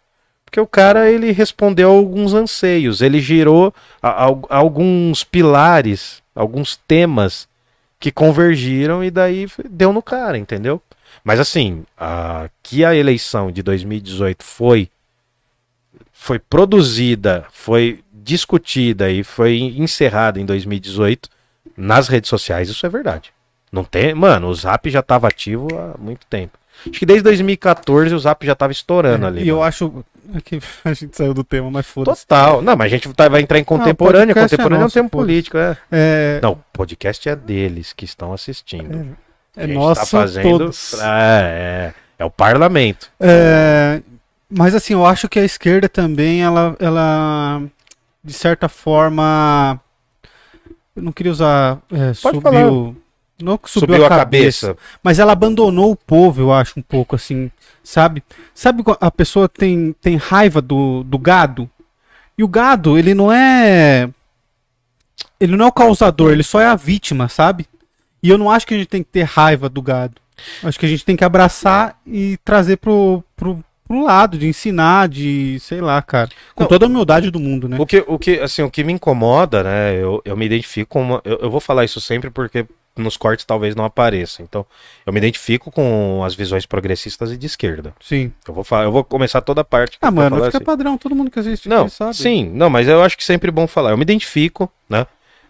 Porque o cara, ele respondeu a alguns anseios, ele girou a- a- alguns pilares, alguns temas que convergiram e daí deu no cara, entendeu? Mas assim, a, que a eleição de 2018 foi foi produzida, foi discutida e foi encerrada em 2018 nas redes sociais, isso é verdade. Não tem, mano, o Zap já estava ativo há muito tempo. Acho que desde 2014 o Zap já estava estourando ali. E eu mano. acho é que a gente saiu do tema, mas foda-se. Total. Não, mas a gente tá- vai entrar em contemporânea. podcast é contemporânea é um nosso, tempo foda-se. político, é. É, Não, o podcast é deles que estão assistindo. é A gente nosso tá fazendo. todos. É, é, é o parlamento. É, Mas assim, eu acho que a esquerda também, ela, ela de certa forma, eu não queria usar é, Pode falar. subiu, não que subiu, a, cabeça, mas ela abandonou o povo, eu acho um pouco assim, sabe? Sabe a pessoa tem, tem raiva do, do gado? E o gado, ele não é ele não é o causador, ele só é a vítima, sabe? E eu não acho que a gente tem que ter raiva do gado. Acho que a gente tem que abraçar e trazer pro, pro, pro lado, de ensinar, de, sei lá, cara. Com Não, toda a humildade do mundo, né? O que, o que, assim, o que me incomoda, né? Eu, eu me identifico com uma, eu, eu vou falar isso sempre porque nos cortes talvez não apareça. Então, eu me identifico com as visões progressistas e de esquerda. Sim. Eu vou falar, eu vou começar toda a parte. Ah, mano, acho que é padrão, todo mundo que assiste Não, sabe. sim, não, mas eu acho que sempre é bom falar. Eu me identifico, né?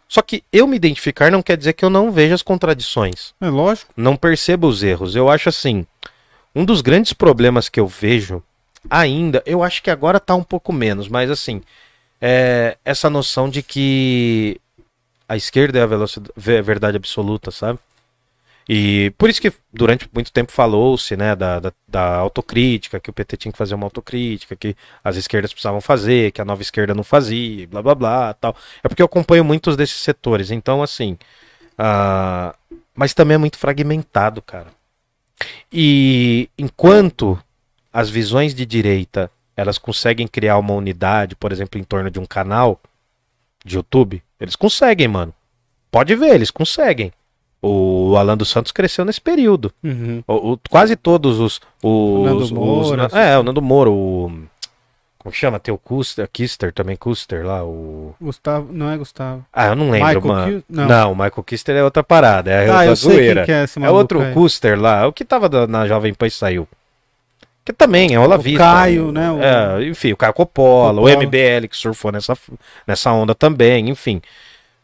Só que eu me identificar não quer dizer que eu não veja as contradições. É lógico. não perceba os erros. Eu acho assim, um dos grandes problemas que eu vejo ainda, eu acho que agora tá um pouco menos, mas assim, é essa noção de que a esquerda é a verdade absoluta, sabe? E por isso que durante muito tempo falou-se, né, da, da, da autocrítica, que o PT tinha que fazer uma autocrítica, que as esquerdas precisavam fazer, que a nova esquerda não fazia, blá blá blá, tal. É porque eu acompanho muitos desses setores, então assim, ah, mas também é muito fragmentado, cara. E enquanto as visões de direita elas conseguem criar uma unidade, por exemplo, em torno de um canal de YouTube, eles conseguem, mano. Pode ver, eles conseguem. O Alan dos Santos cresceu nesse período. Uhum. O- o- quase todos os. os Nando os- Moura, os- é, o Nando Moura, o. Como chama? Tem o Custer, Kister também, Custer lá, o. Gustavo, não é Gustavo. Ah, eu não lembro, Michael mano. Não. não. o Michael Kister é outra parada, é ah, outra eu sei zoeira. é esse É outro aí. Custer lá, o que tava na Jovem Pan e saiu. Que também é Ola O. Caio, né, o- É, enfim, o Caio Coppola, o. MBL que surfou nessa, nessa onda também, enfim.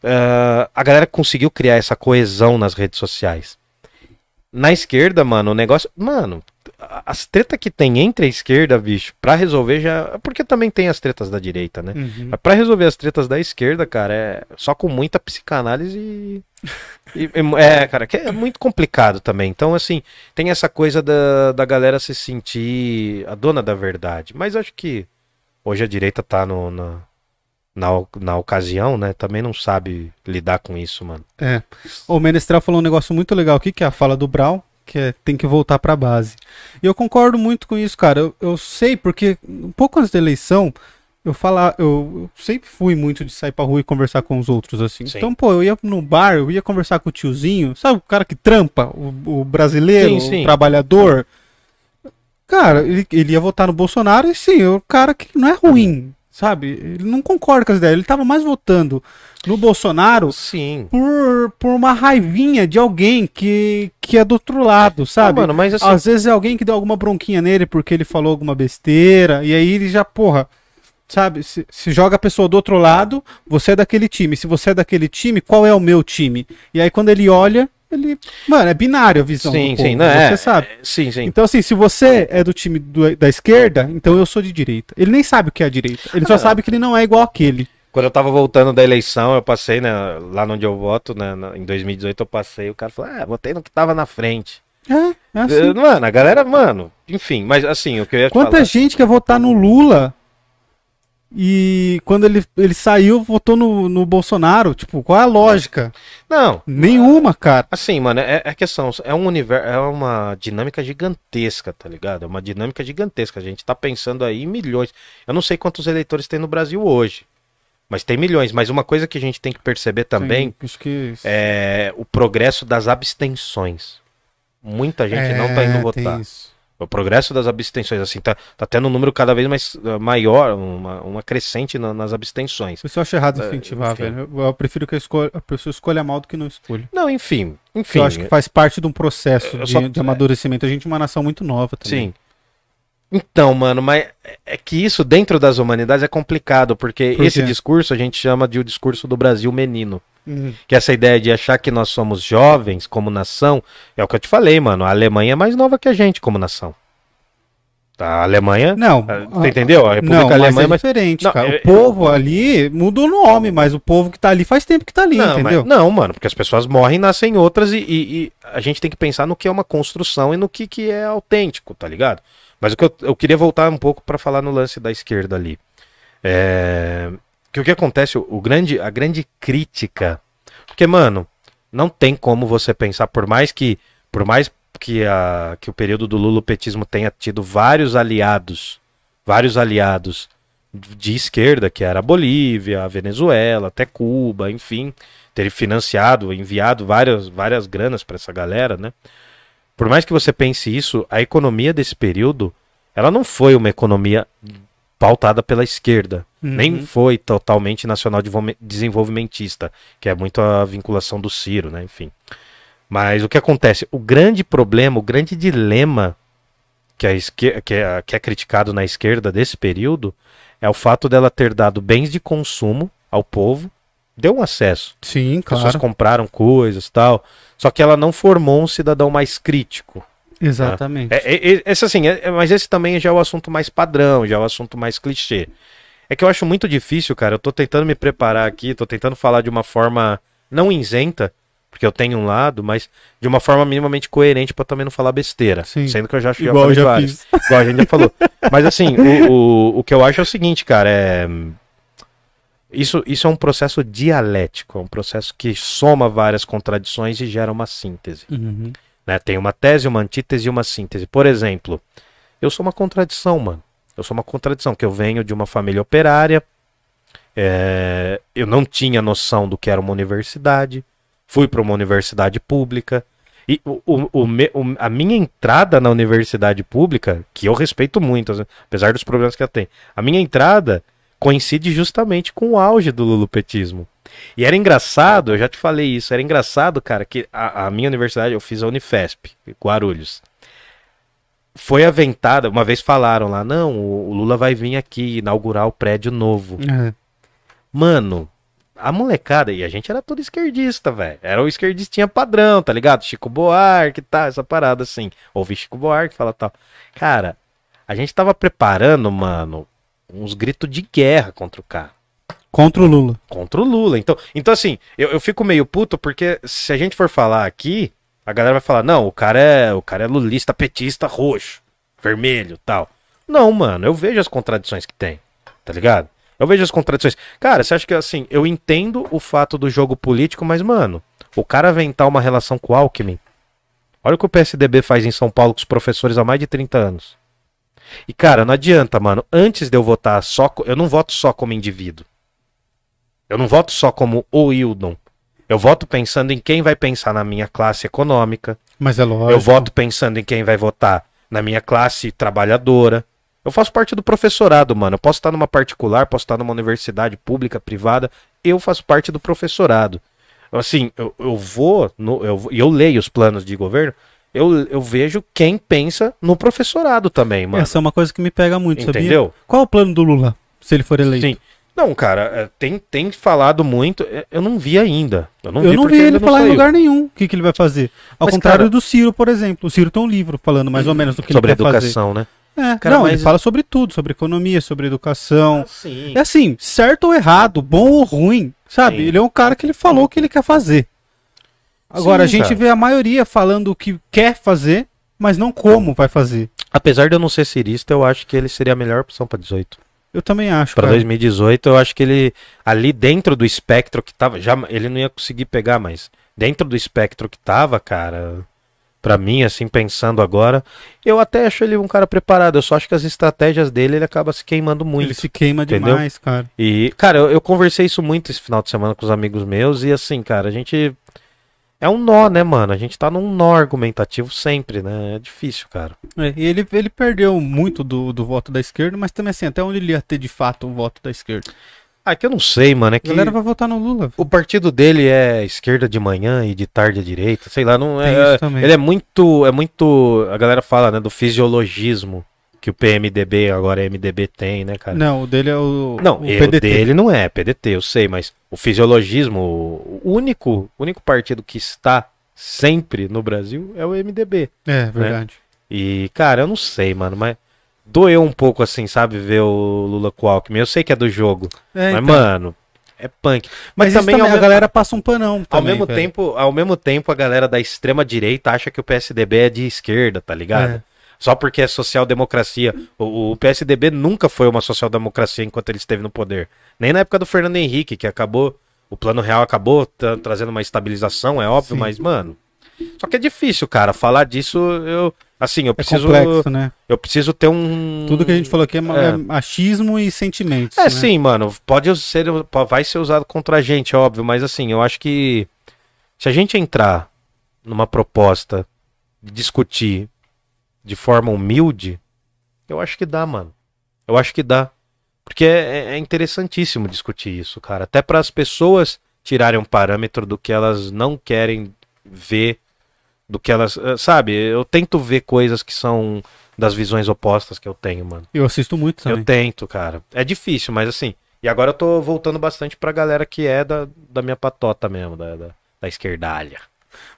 Ah, a galera conseguiu criar essa coesão nas redes sociais. Na esquerda, mano, o negócio. Mano, as tretas que tem entre a esquerda, bicho, pra resolver já. Porque também tem as tretas da direita, né? Uhum. Mas pra resolver as tretas da esquerda, cara, é só com muita psicanálise e. e- é, cara, que é muito complicado também. Então, assim, tem essa coisa da, da galera se sentir a dona da verdade. Mas acho que hoje a direita tá no, na, na, na ocasião, né? Também não sabe lidar com isso, mano. É. O Menestrel falou um negócio muito legal aqui, que é a fala do Brau, que é tem que voltar pra base. E eu concordo muito com isso, cara. Eu, eu sei, porque um pouco antes da eleição, eu falar, eu, eu sempre fui muito de sair pra rua e conversar com os outros, assim. Sim. Então, pô, eu ia no bar, eu ia conversar com o tiozinho, sabe o cara que trampa, o, o brasileiro, Sim, sim. o trabalhador. Cara, ele, ele ia votar no Bolsonaro e sim, é o cara que não é ruim, sabe? Ele não concorda com as ideias. Ele tava mais votando no Bolsonaro Sim. por, por uma raivinha de alguém que, que é do outro lado, sabe? Ah, mano, mas assim. Às vezes é alguém que deu alguma bronquinha nele porque ele falou alguma besteira, e aí ele já, porra, sabe? Se, se joga a pessoa do outro lado, você é daquele time. Se você é daquele time, qual é o meu time? E aí quando ele olha, ele. Mano, é binário a visão. sim, do povo, sim, não, você é, sabe. é, Sim, sim. Então, assim, se você é do time do- da esquerda, então eu sou de direita. Ele nem sabe o que é a direita. Ele só Ah. sabe que ele não é igual aquele. Quando eu tava voltando da eleição, eu passei, né, lá onde eu voto, né, em 2018 eu passei, o cara falou, ah, votei no que tava na frente. É, é assim. Mano, a galera, mano, enfim, mas assim, o que eu ia Quanta falar... gente quer votar no Lula e quando ele, ele saiu, votou no, no Bolsonaro? Tipo, qual é a lógica? Não, Nenhuma, cara. assim, mano, é, é questão, é um universo, é uma dinâmica gigantesca, tá ligado? É uma dinâmica gigantesca, a gente tá pensando aí em milhões. Eu não sei quantos eleitores tem no Brasil hoje, mas tem milhões. Mas uma coisa que a gente tem que perceber também Sim, que é o progresso das abstenções. Muita gente não tá É, indo tem votar. isso. O progresso das abstenções, assim, tá, tá tendo um número cada vez mais uh, maior, uma, uma crescente na- nas abstenções. Isso eu acho errado É, incentivar, enfim. velho. Eu, eu prefiro que a, escolha- a pessoa escolha mal do que não escolha. Não, enfim, enfim. eu acho que faz parte de um processo de, só- de amadurecimento. A gente é uma nação muito nova também. Sim. Então, mano, mas é- é que isso dentro das humanidades é complicado, porque Por esse discurso a gente chama de o discurso do Brasil menino. Uhum. Que essa ideia de achar que nós somos jovens como nação, é o que eu te falei, mano. A Alemanha é mais nova que a gente como nação. A Alemanha. Não, Ah, Você entendeu? A República não, Alemã mas é mas- diferente, Não, cara. é- O povo ali muda o nome, mas o povo que tá ali faz tempo que tá ali, Não, entendeu? mas- não, mano, porque as pessoas morrem nascem outras e, e- e a gente tem que pensar no que é uma construção e no que, que é autêntico, tá ligado? Mas o que eu, eu queria voltar um pouco pra falar no lance da esquerda ali. É, que o que acontece, o, o grande, a grande crítica. Porque, mano, não tem como você pensar, por mais que. Por mais que, a, que o período do lulopetismo tenha tido vários aliados, vários aliados de esquerda, que era a Bolívia, a Venezuela, até Cuba, enfim, ter financiado, enviado várias, várias granas para essa galera, né? Por mais que você pense isso, a economia desse período, ela não foi uma economia pautada pela esquerda, Uhum. nem foi totalmente nacional desenvolvimentista, que é muito a vinculação do Ciro, né? Enfim. Mas o que acontece? O grande problema, o grande dilema que, a esquer- que, é, que é criticado na esquerda desse período é o fato dela ter dado bens de consumo ao povo, deu um acesso. Sim, As pessoas claro. compraram coisas tal, só que ela não formou um cidadão mais crítico. Exatamente. É, é- é- esse assim, é- é- mas esse também já é o assunto mais padrão, já é o assunto mais clichê. É que eu acho muito difícil, cara. Eu tô tentando me preparar aqui, tô tentando falar de uma forma não isenta, porque eu tenho um lado, mas de uma forma minimamente coerente pra também não falar besteira. Sim. Sendo que eu já, já Igual falei já vários. fiz. Igual a gente já falou. Mas assim, o, o, o que eu acho é o seguinte, cara, é. Isso, isso é um processo dialético, é um processo que soma várias contradições e gera uma síntese Uhum. Né? Tem uma tese, uma antítese e uma síntese. Por exemplo, eu sou uma contradição, mano. Eu sou uma contradição, que eu venho de uma família operária, é, eu não tinha noção do que era uma universidade, fui para uma universidade pública, e o, o- o o- a minha entrada na universidade pública, que eu respeito muito, apesar dos problemas que ela tem, a minha entrada coincide justamente com o auge do lulupetismo. E era engraçado, eu já te falei isso, era engraçado, cara, que a, a minha universidade, eu fiz a Unifesp, Guarulhos. Foi aventada, uma vez falaram lá, não, o, o Lula vai vir aqui inaugurar o prédio novo. É. Mano, a molecada, e a gente era tudo esquerdista, velho. Era o esquerdistinha padrão, tá ligado? Chico Buarque e tal, essa parada assim. Ouvi Chico Buarque falar tal. Cara, a gente tava preparando, mano, uns gritos de guerra contra o cara Contra o Lula. contra o Lula. Então, então assim, eu, eu fico meio puto porque se a gente for falar aqui, a galera vai falar: "Não, o cara é, o cara é lulista, petista, roxo, vermelho, tal". Não, mano, eu vejo as contradições que tem. Tá ligado? Eu vejo as contradições. Cara, você acha que assim, eu entendo o fato do jogo político, mas mano, o cara aventar uma relação com o Alckmin. Olha o que o PSDB faz em São Paulo com os professores há mais de 30 anos. E cara, não adianta, mano. Antes de eu votar só, eu não voto só como indivíduo. Eu não voto só como o Hildon. Eu voto pensando em quem vai pensar na minha classe econômica. Mas é lógico. Eu voto pensando em quem vai votar na minha classe trabalhadora. Eu faço parte do professorado, mano. Eu posso estar numa particular, posso estar numa universidade pública, privada. Eu faço parte do professorado. Assim, eu, eu vou, no, eu, vou- e eu leio os planos de governo, eu, eu vejo quem pensa no professorado também, mano. Essa é uma coisa que me pega muito, sabia? Entendeu? Qual o plano do Lula, se ele for eleito? Sim. Não, cara, é, tem, tem falado muito. é, Eu não vi ainda. Eu não Eu vi não vi ele não falar em lugar nenhum o que, que ele vai fazer. Ao Mas, contrário cara- do Ciro, por exemplo. O Ciro tem um livro falando mais ou menos do que sobre ele quer fazer. educação, né? É, Cara, não, mas- ele fala sobre tudo, sobre economia, sobre educação. sim. É assim, certo ou errado, bom ou ruim, sabe? Sim. Ele é um cara que ele falou o que ele quer fazer. Agora, a Sim, gente cara. vê a maioria falando o que quer fazer, mas não como vai fazer. Apesar de eu não ser cirista, eu acho que ele seria a melhor opção para 18. Eu também acho, Para cara. 2018, eu acho que ele ali dentro do espectro que tava, já ele não ia conseguir pegar, mas dentro do espectro que tava, cara, Pra mim, assim, pensando agora, eu até acho ele um cara preparado. Eu só acho que as estratégias dele ele acaba se queimando muito. Ele se queima entendeu? demais, cara. E, cara, eu, eu conversei isso muito esse final de semana com os amigos meus, e assim, cara, a gente. É um nó, né, mano? A gente tá num nó argumentativo sempre, né? É difícil, cara. É, e ele, ele perdeu muito do, do voto da esquerda, mas também assim, até onde ele ia ter de fato o voto da esquerda. Ah, que eu não sei, mano. É A que galera vai votar no Lula. o partido dele é esquerda de manhã e de tarde à direita, sei lá, não é. isso também. Ele é muito. É muito. A galera fala, né, do fisiologismo que o PMDB, agora MDB tem, né, cara? Não, o dele é o, Não, o eu dele não é PDT, eu sei, mas o fisiologismo, o único, único partido que está sempre no Brasil é o MDB. É, verdade. E, cara, eu não sei, mano, mas doeu um pouco, assim, sabe, ver o Lula com o Alckmin. Eu sei que é do jogo, É, mas, então. mano, é punk. Mas Mas, também, também ao, a mesmo- galera passa um panão. ao também, mesmo velho. tempo, ao mesmo tempo, a galera da extrema direita acha que o PSDB é de esquerda, tá ligado? É. Só porque é social-democracia. O, o PSDB nunca foi uma social-democracia enquanto ele esteve no poder. Nem na época do Fernando Henrique, que acabou. O plano real acabou tra- trazendo uma estabilização, é óbvio, Sim. mas, mano. Só que é difícil, cara. Falar disso, eu. Assim, eu É preciso. complexo, né? eu preciso ter um. Tudo que a gente falou aqui é, É. é machismo e sentimentos. É, né? sim, mano. Pode ser. Vai ser usado contra a gente, óbvio, mas assim, eu acho que. Se a gente entrar numa proposta de discutir de forma humilde, eu acho que dá, mano. Eu acho que dá. Porque é, é interessantíssimo discutir isso, cara. Até para as pessoas tirarem um parâmetro do que elas não querem ver, do que elas. eh, Sabe, eu tento ver coisas que são das visões opostas que eu tenho, mano. Eu assisto muito também. Eu tento, cara. É difícil, mas assim. E agora eu tô voltando bastante pra galera que é da, da minha patota mesmo, da, da, da esquerdalha.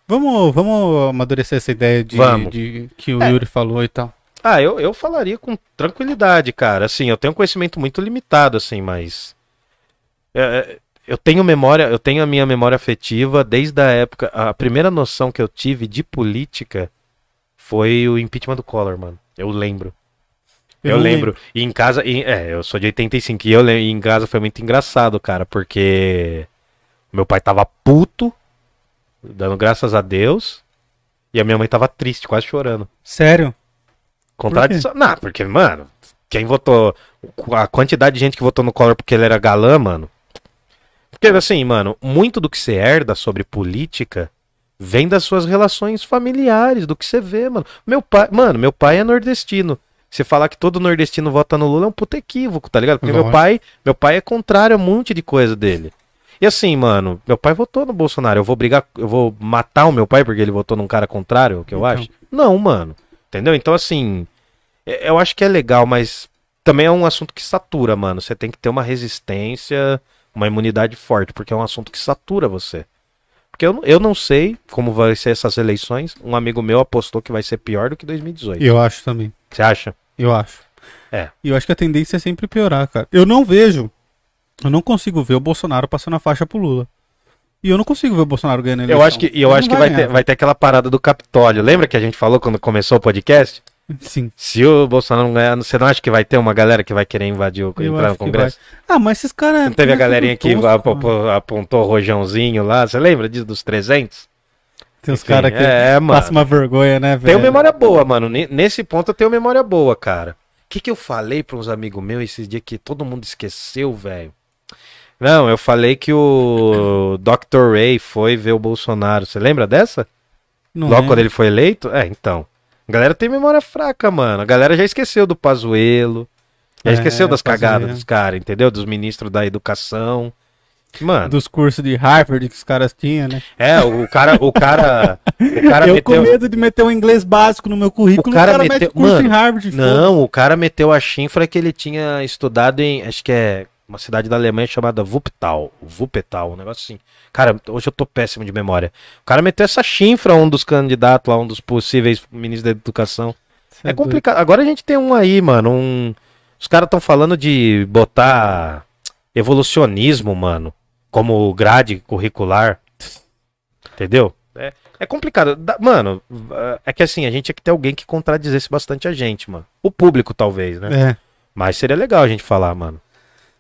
Vamos, vamos amadurecer essa ideia de, Vamos. de- que o É. Yuri falou e tal. Ah, eu, eu falaria com tranquilidade, cara. Assim, eu tenho um conhecimento muito limitado, assim, mas. é, é, eu tenho memória, eu tenho a minha memória afetiva desde a época. A primeira noção que eu tive de política foi o impeachment do Collor, mano. Eu lembro. Eu, não lembro. E em casa. e- é, eu sou de 85 e eu lembro, e em casa foi muito engraçado, cara, porque meu pai tava puto, dando graças a Deus, e a minha mãe tava triste, quase chorando. Sério? Contradição. Não, porque, mano, quem votou. A quantidade de gente que votou no Collor porque ele era galã, mano. Porque, assim, mano, muito do que você herda sobre política vem das suas relações familiares, do que você vê, mano. Meu pai, mano, meu pai é nordestino. Você falar que todo nordestino vota no Lula é um puto equívoco, tá ligado? Porque meu pai, meu pai é contrário a um monte de coisa dele. E assim, mano, meu pai votou no Bolsonaro. Eu vou brigar, eu vou matar o meu pai porque ele votou num cara contrário, o que eu Então. acho? Não, mano. Entendeu? Então, assim, é- eu acho que é legal, mas também é um assunto que satura, mano. Você tem que ter uma resistência, uma imunidade forte, porque é um assunto que satura você. Porque eu, não- eu não sei como vai ser essas eleições. Um amigo meu apostou que vai ser pior do que 2018. Eu acho também. Você acha? Eu acho. É. E eu acho que a tendência é sempre piorar, cara. Eu não vejo. Eu não consigo ver o Bolsonaro passando a faixa pro Lula. E eu não consigo ver o Bolsonaro ganhando a Eu eleição. acho que, eu acho não que vai ter, vai ter aquela parada do Capitólio. Lembra que a gente falou quando começou o podcast? Sim. Se o Bolsonaro não ganhar, você não acha que vai ter uma galera que vai querer invadir o, Eu entrar no Congresso? Ah, mas esses caras. Não teve a é galerinha que ap- apontou o rojãozinho lá? Você lembra disso dos 300? Tem os caras que é, mano. passam uma vergonha, né, velho? Tenho memória boa, mano. Ne- Nesse ponto eu tenho memória boa, cara. O que, que eu falei pra uns amigos meus esses dias que todo mundo esqueceu, velho? Não, eu falei que o Dr. Ray foi ver o Bolsonaro. Você lembra dessa? Não Logo é. quando ele foi eleito? É, então. A galera tem memória fraca, mano. A galera já esqueceu do Pazuelo. Já É, esqueceu das Pazuello. cagadas dos caras, entendeu? Dos ministros da educação. Mano, Dos cursos de Harvard que os caras tinham, né? é, o cara, o cara, o cara eu meteu... com medo de meter um inglês básico no meu currículo, O cara mete meteu- curso Mano, em Harvard. Não, o cara meteu a chinfra que ele tinha estudado em, acho que é uma cidade da Alemanha chamada Wuppertal, Wuppertal, um negócio assim. Cara, hoje eu tô péssimo de memória. O cara meteu essa chinfra a um dos candidatos lá, um dos possíveis ministros da educação. foda. É complicado. Agora a gente tem um aí, mano, um os caras estão falando de botar evolucionismo, mano, como grade curricular. Entendeu? É, é complicado. Da- Mano, é que assim, a gente tinha que ter alguém que contradizesse bastante a gente, mano. O público, talvez, né? É. Mas seria legal a gente falar, mano.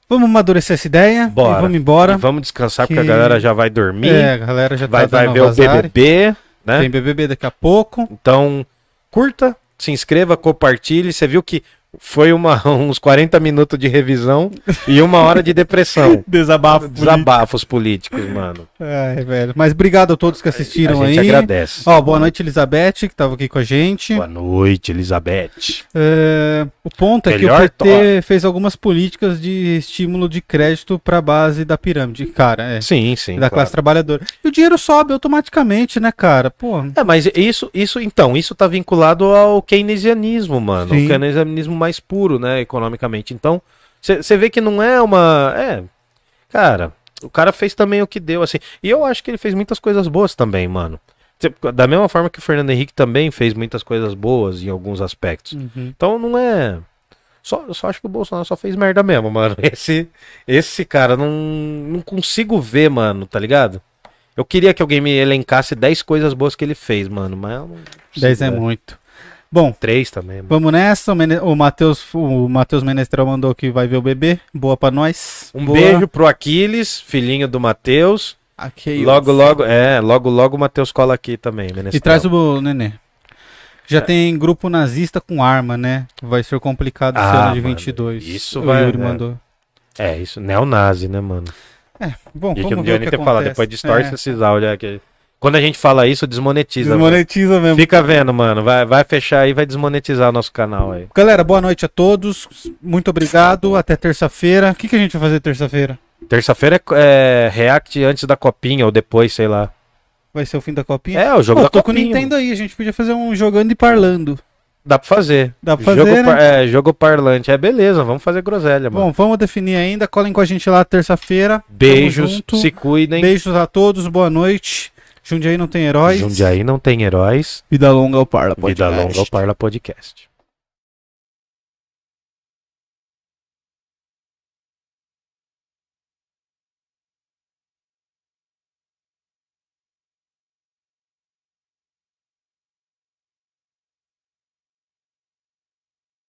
Vamos amadurecer essa ideia Bora. e vamos embora. E vamos descansar Que- porque a galera já vai dormir. É, a galera já vai tá vai ver o. BBB, né? Tem BBB daqui a pouco. Então, curta, se inscreva, compartilhe. Você viu que foi uma, uns 40 minutos de revisão e uma hora de depressão. Desabafo. Desabafos políticos, mano. Ai, velho. Mas obrigado a todos que assistiram a gente aí. agradece. Ó, boa noite, Elizabeth, que tava aqui com a gente. Boa noite, Elizabeth. É, o ponto é que Melhor o PT fez algumas políticas de estímulo de crédito para a base da pirâmide, cara, é, Sim, sim. da claro. classe trabalhadora. E o dinheiro sobe automaticamente, né, cara? Pô, É, mas isso, isso, então, isso tá vinculado ao keynesianismo, mano. Sim. O keynesianismo mais puro, né, economicamente. Então, você vê que não é uma. É. Cara, o cara fez também o que deu, assim. E eu acho que ele fez muitas coisas boas também, mano. Da mesma forma que o Fernando Henrique também fez muitas coisas boas em alguns aspectos. uhum. Então não é. Só, eu só acho que o Bolsonaro só fez merda mesmo, mano. Esse, esse cara, não, não consigo ver, mano, tá ligado? Eu queria que alguém me elencasse 10 coisas boas que ele fez, mano, mas eu não consigo, 10 é velho. muito. Bom, Três também, mano. vamos nessa. O, o Matheus o Matheus Menestrel mandou que vai ver o bebê. Boa pra nós. Um Boa. beijo pro Aquiles, filhinho do Matheus. Aqui, Logo, logo, é, logo, logo o Matheus cola aqui também, Menestrel. E traz o nenê. É. Já tem grupo nazista com arma, né? Vai ser complicado esse Ah, ano de mano, 22. isso o vai- Yuri é. mandou. É, isso, neonazi, né, mano? Bom, A gente vamos não ver devia o nem que ter falado, depois distorce É. esses áudios aqui. Quando a gente fala isso, desmonetiza. mano. Desmonetiza mesmo. Fica vendo, mano. Vai, vai fechar aí, vai desmonetizar o nosso canal aí. Galera, boa noite a todos. Muito obrigado. Até terça-feira. O que, que a gente vai fazer terça-feira? Terça-feira é, é React antes da copinha, ou depois, sei lá. Vai ser o fim da copinha? É, o jogo Pô, da tô com o copinha. Nintendo aí. A gente podia fazer um jogando e parlando. Dá pra fazer. Dá pra fazer, jogo, né? par- é, jogo parlante. É beleza, vamos fazer groselha, mano. Bom, vamos definir ainda. Colhem com a gente lá terça-feira. Beijos, se cuidem. Beijos a todos. Boa noite. Jundiaí não tem heróis. Jundiaí não tem heróis. Vida longa ao Parla Vida longa ao Parla Podcast.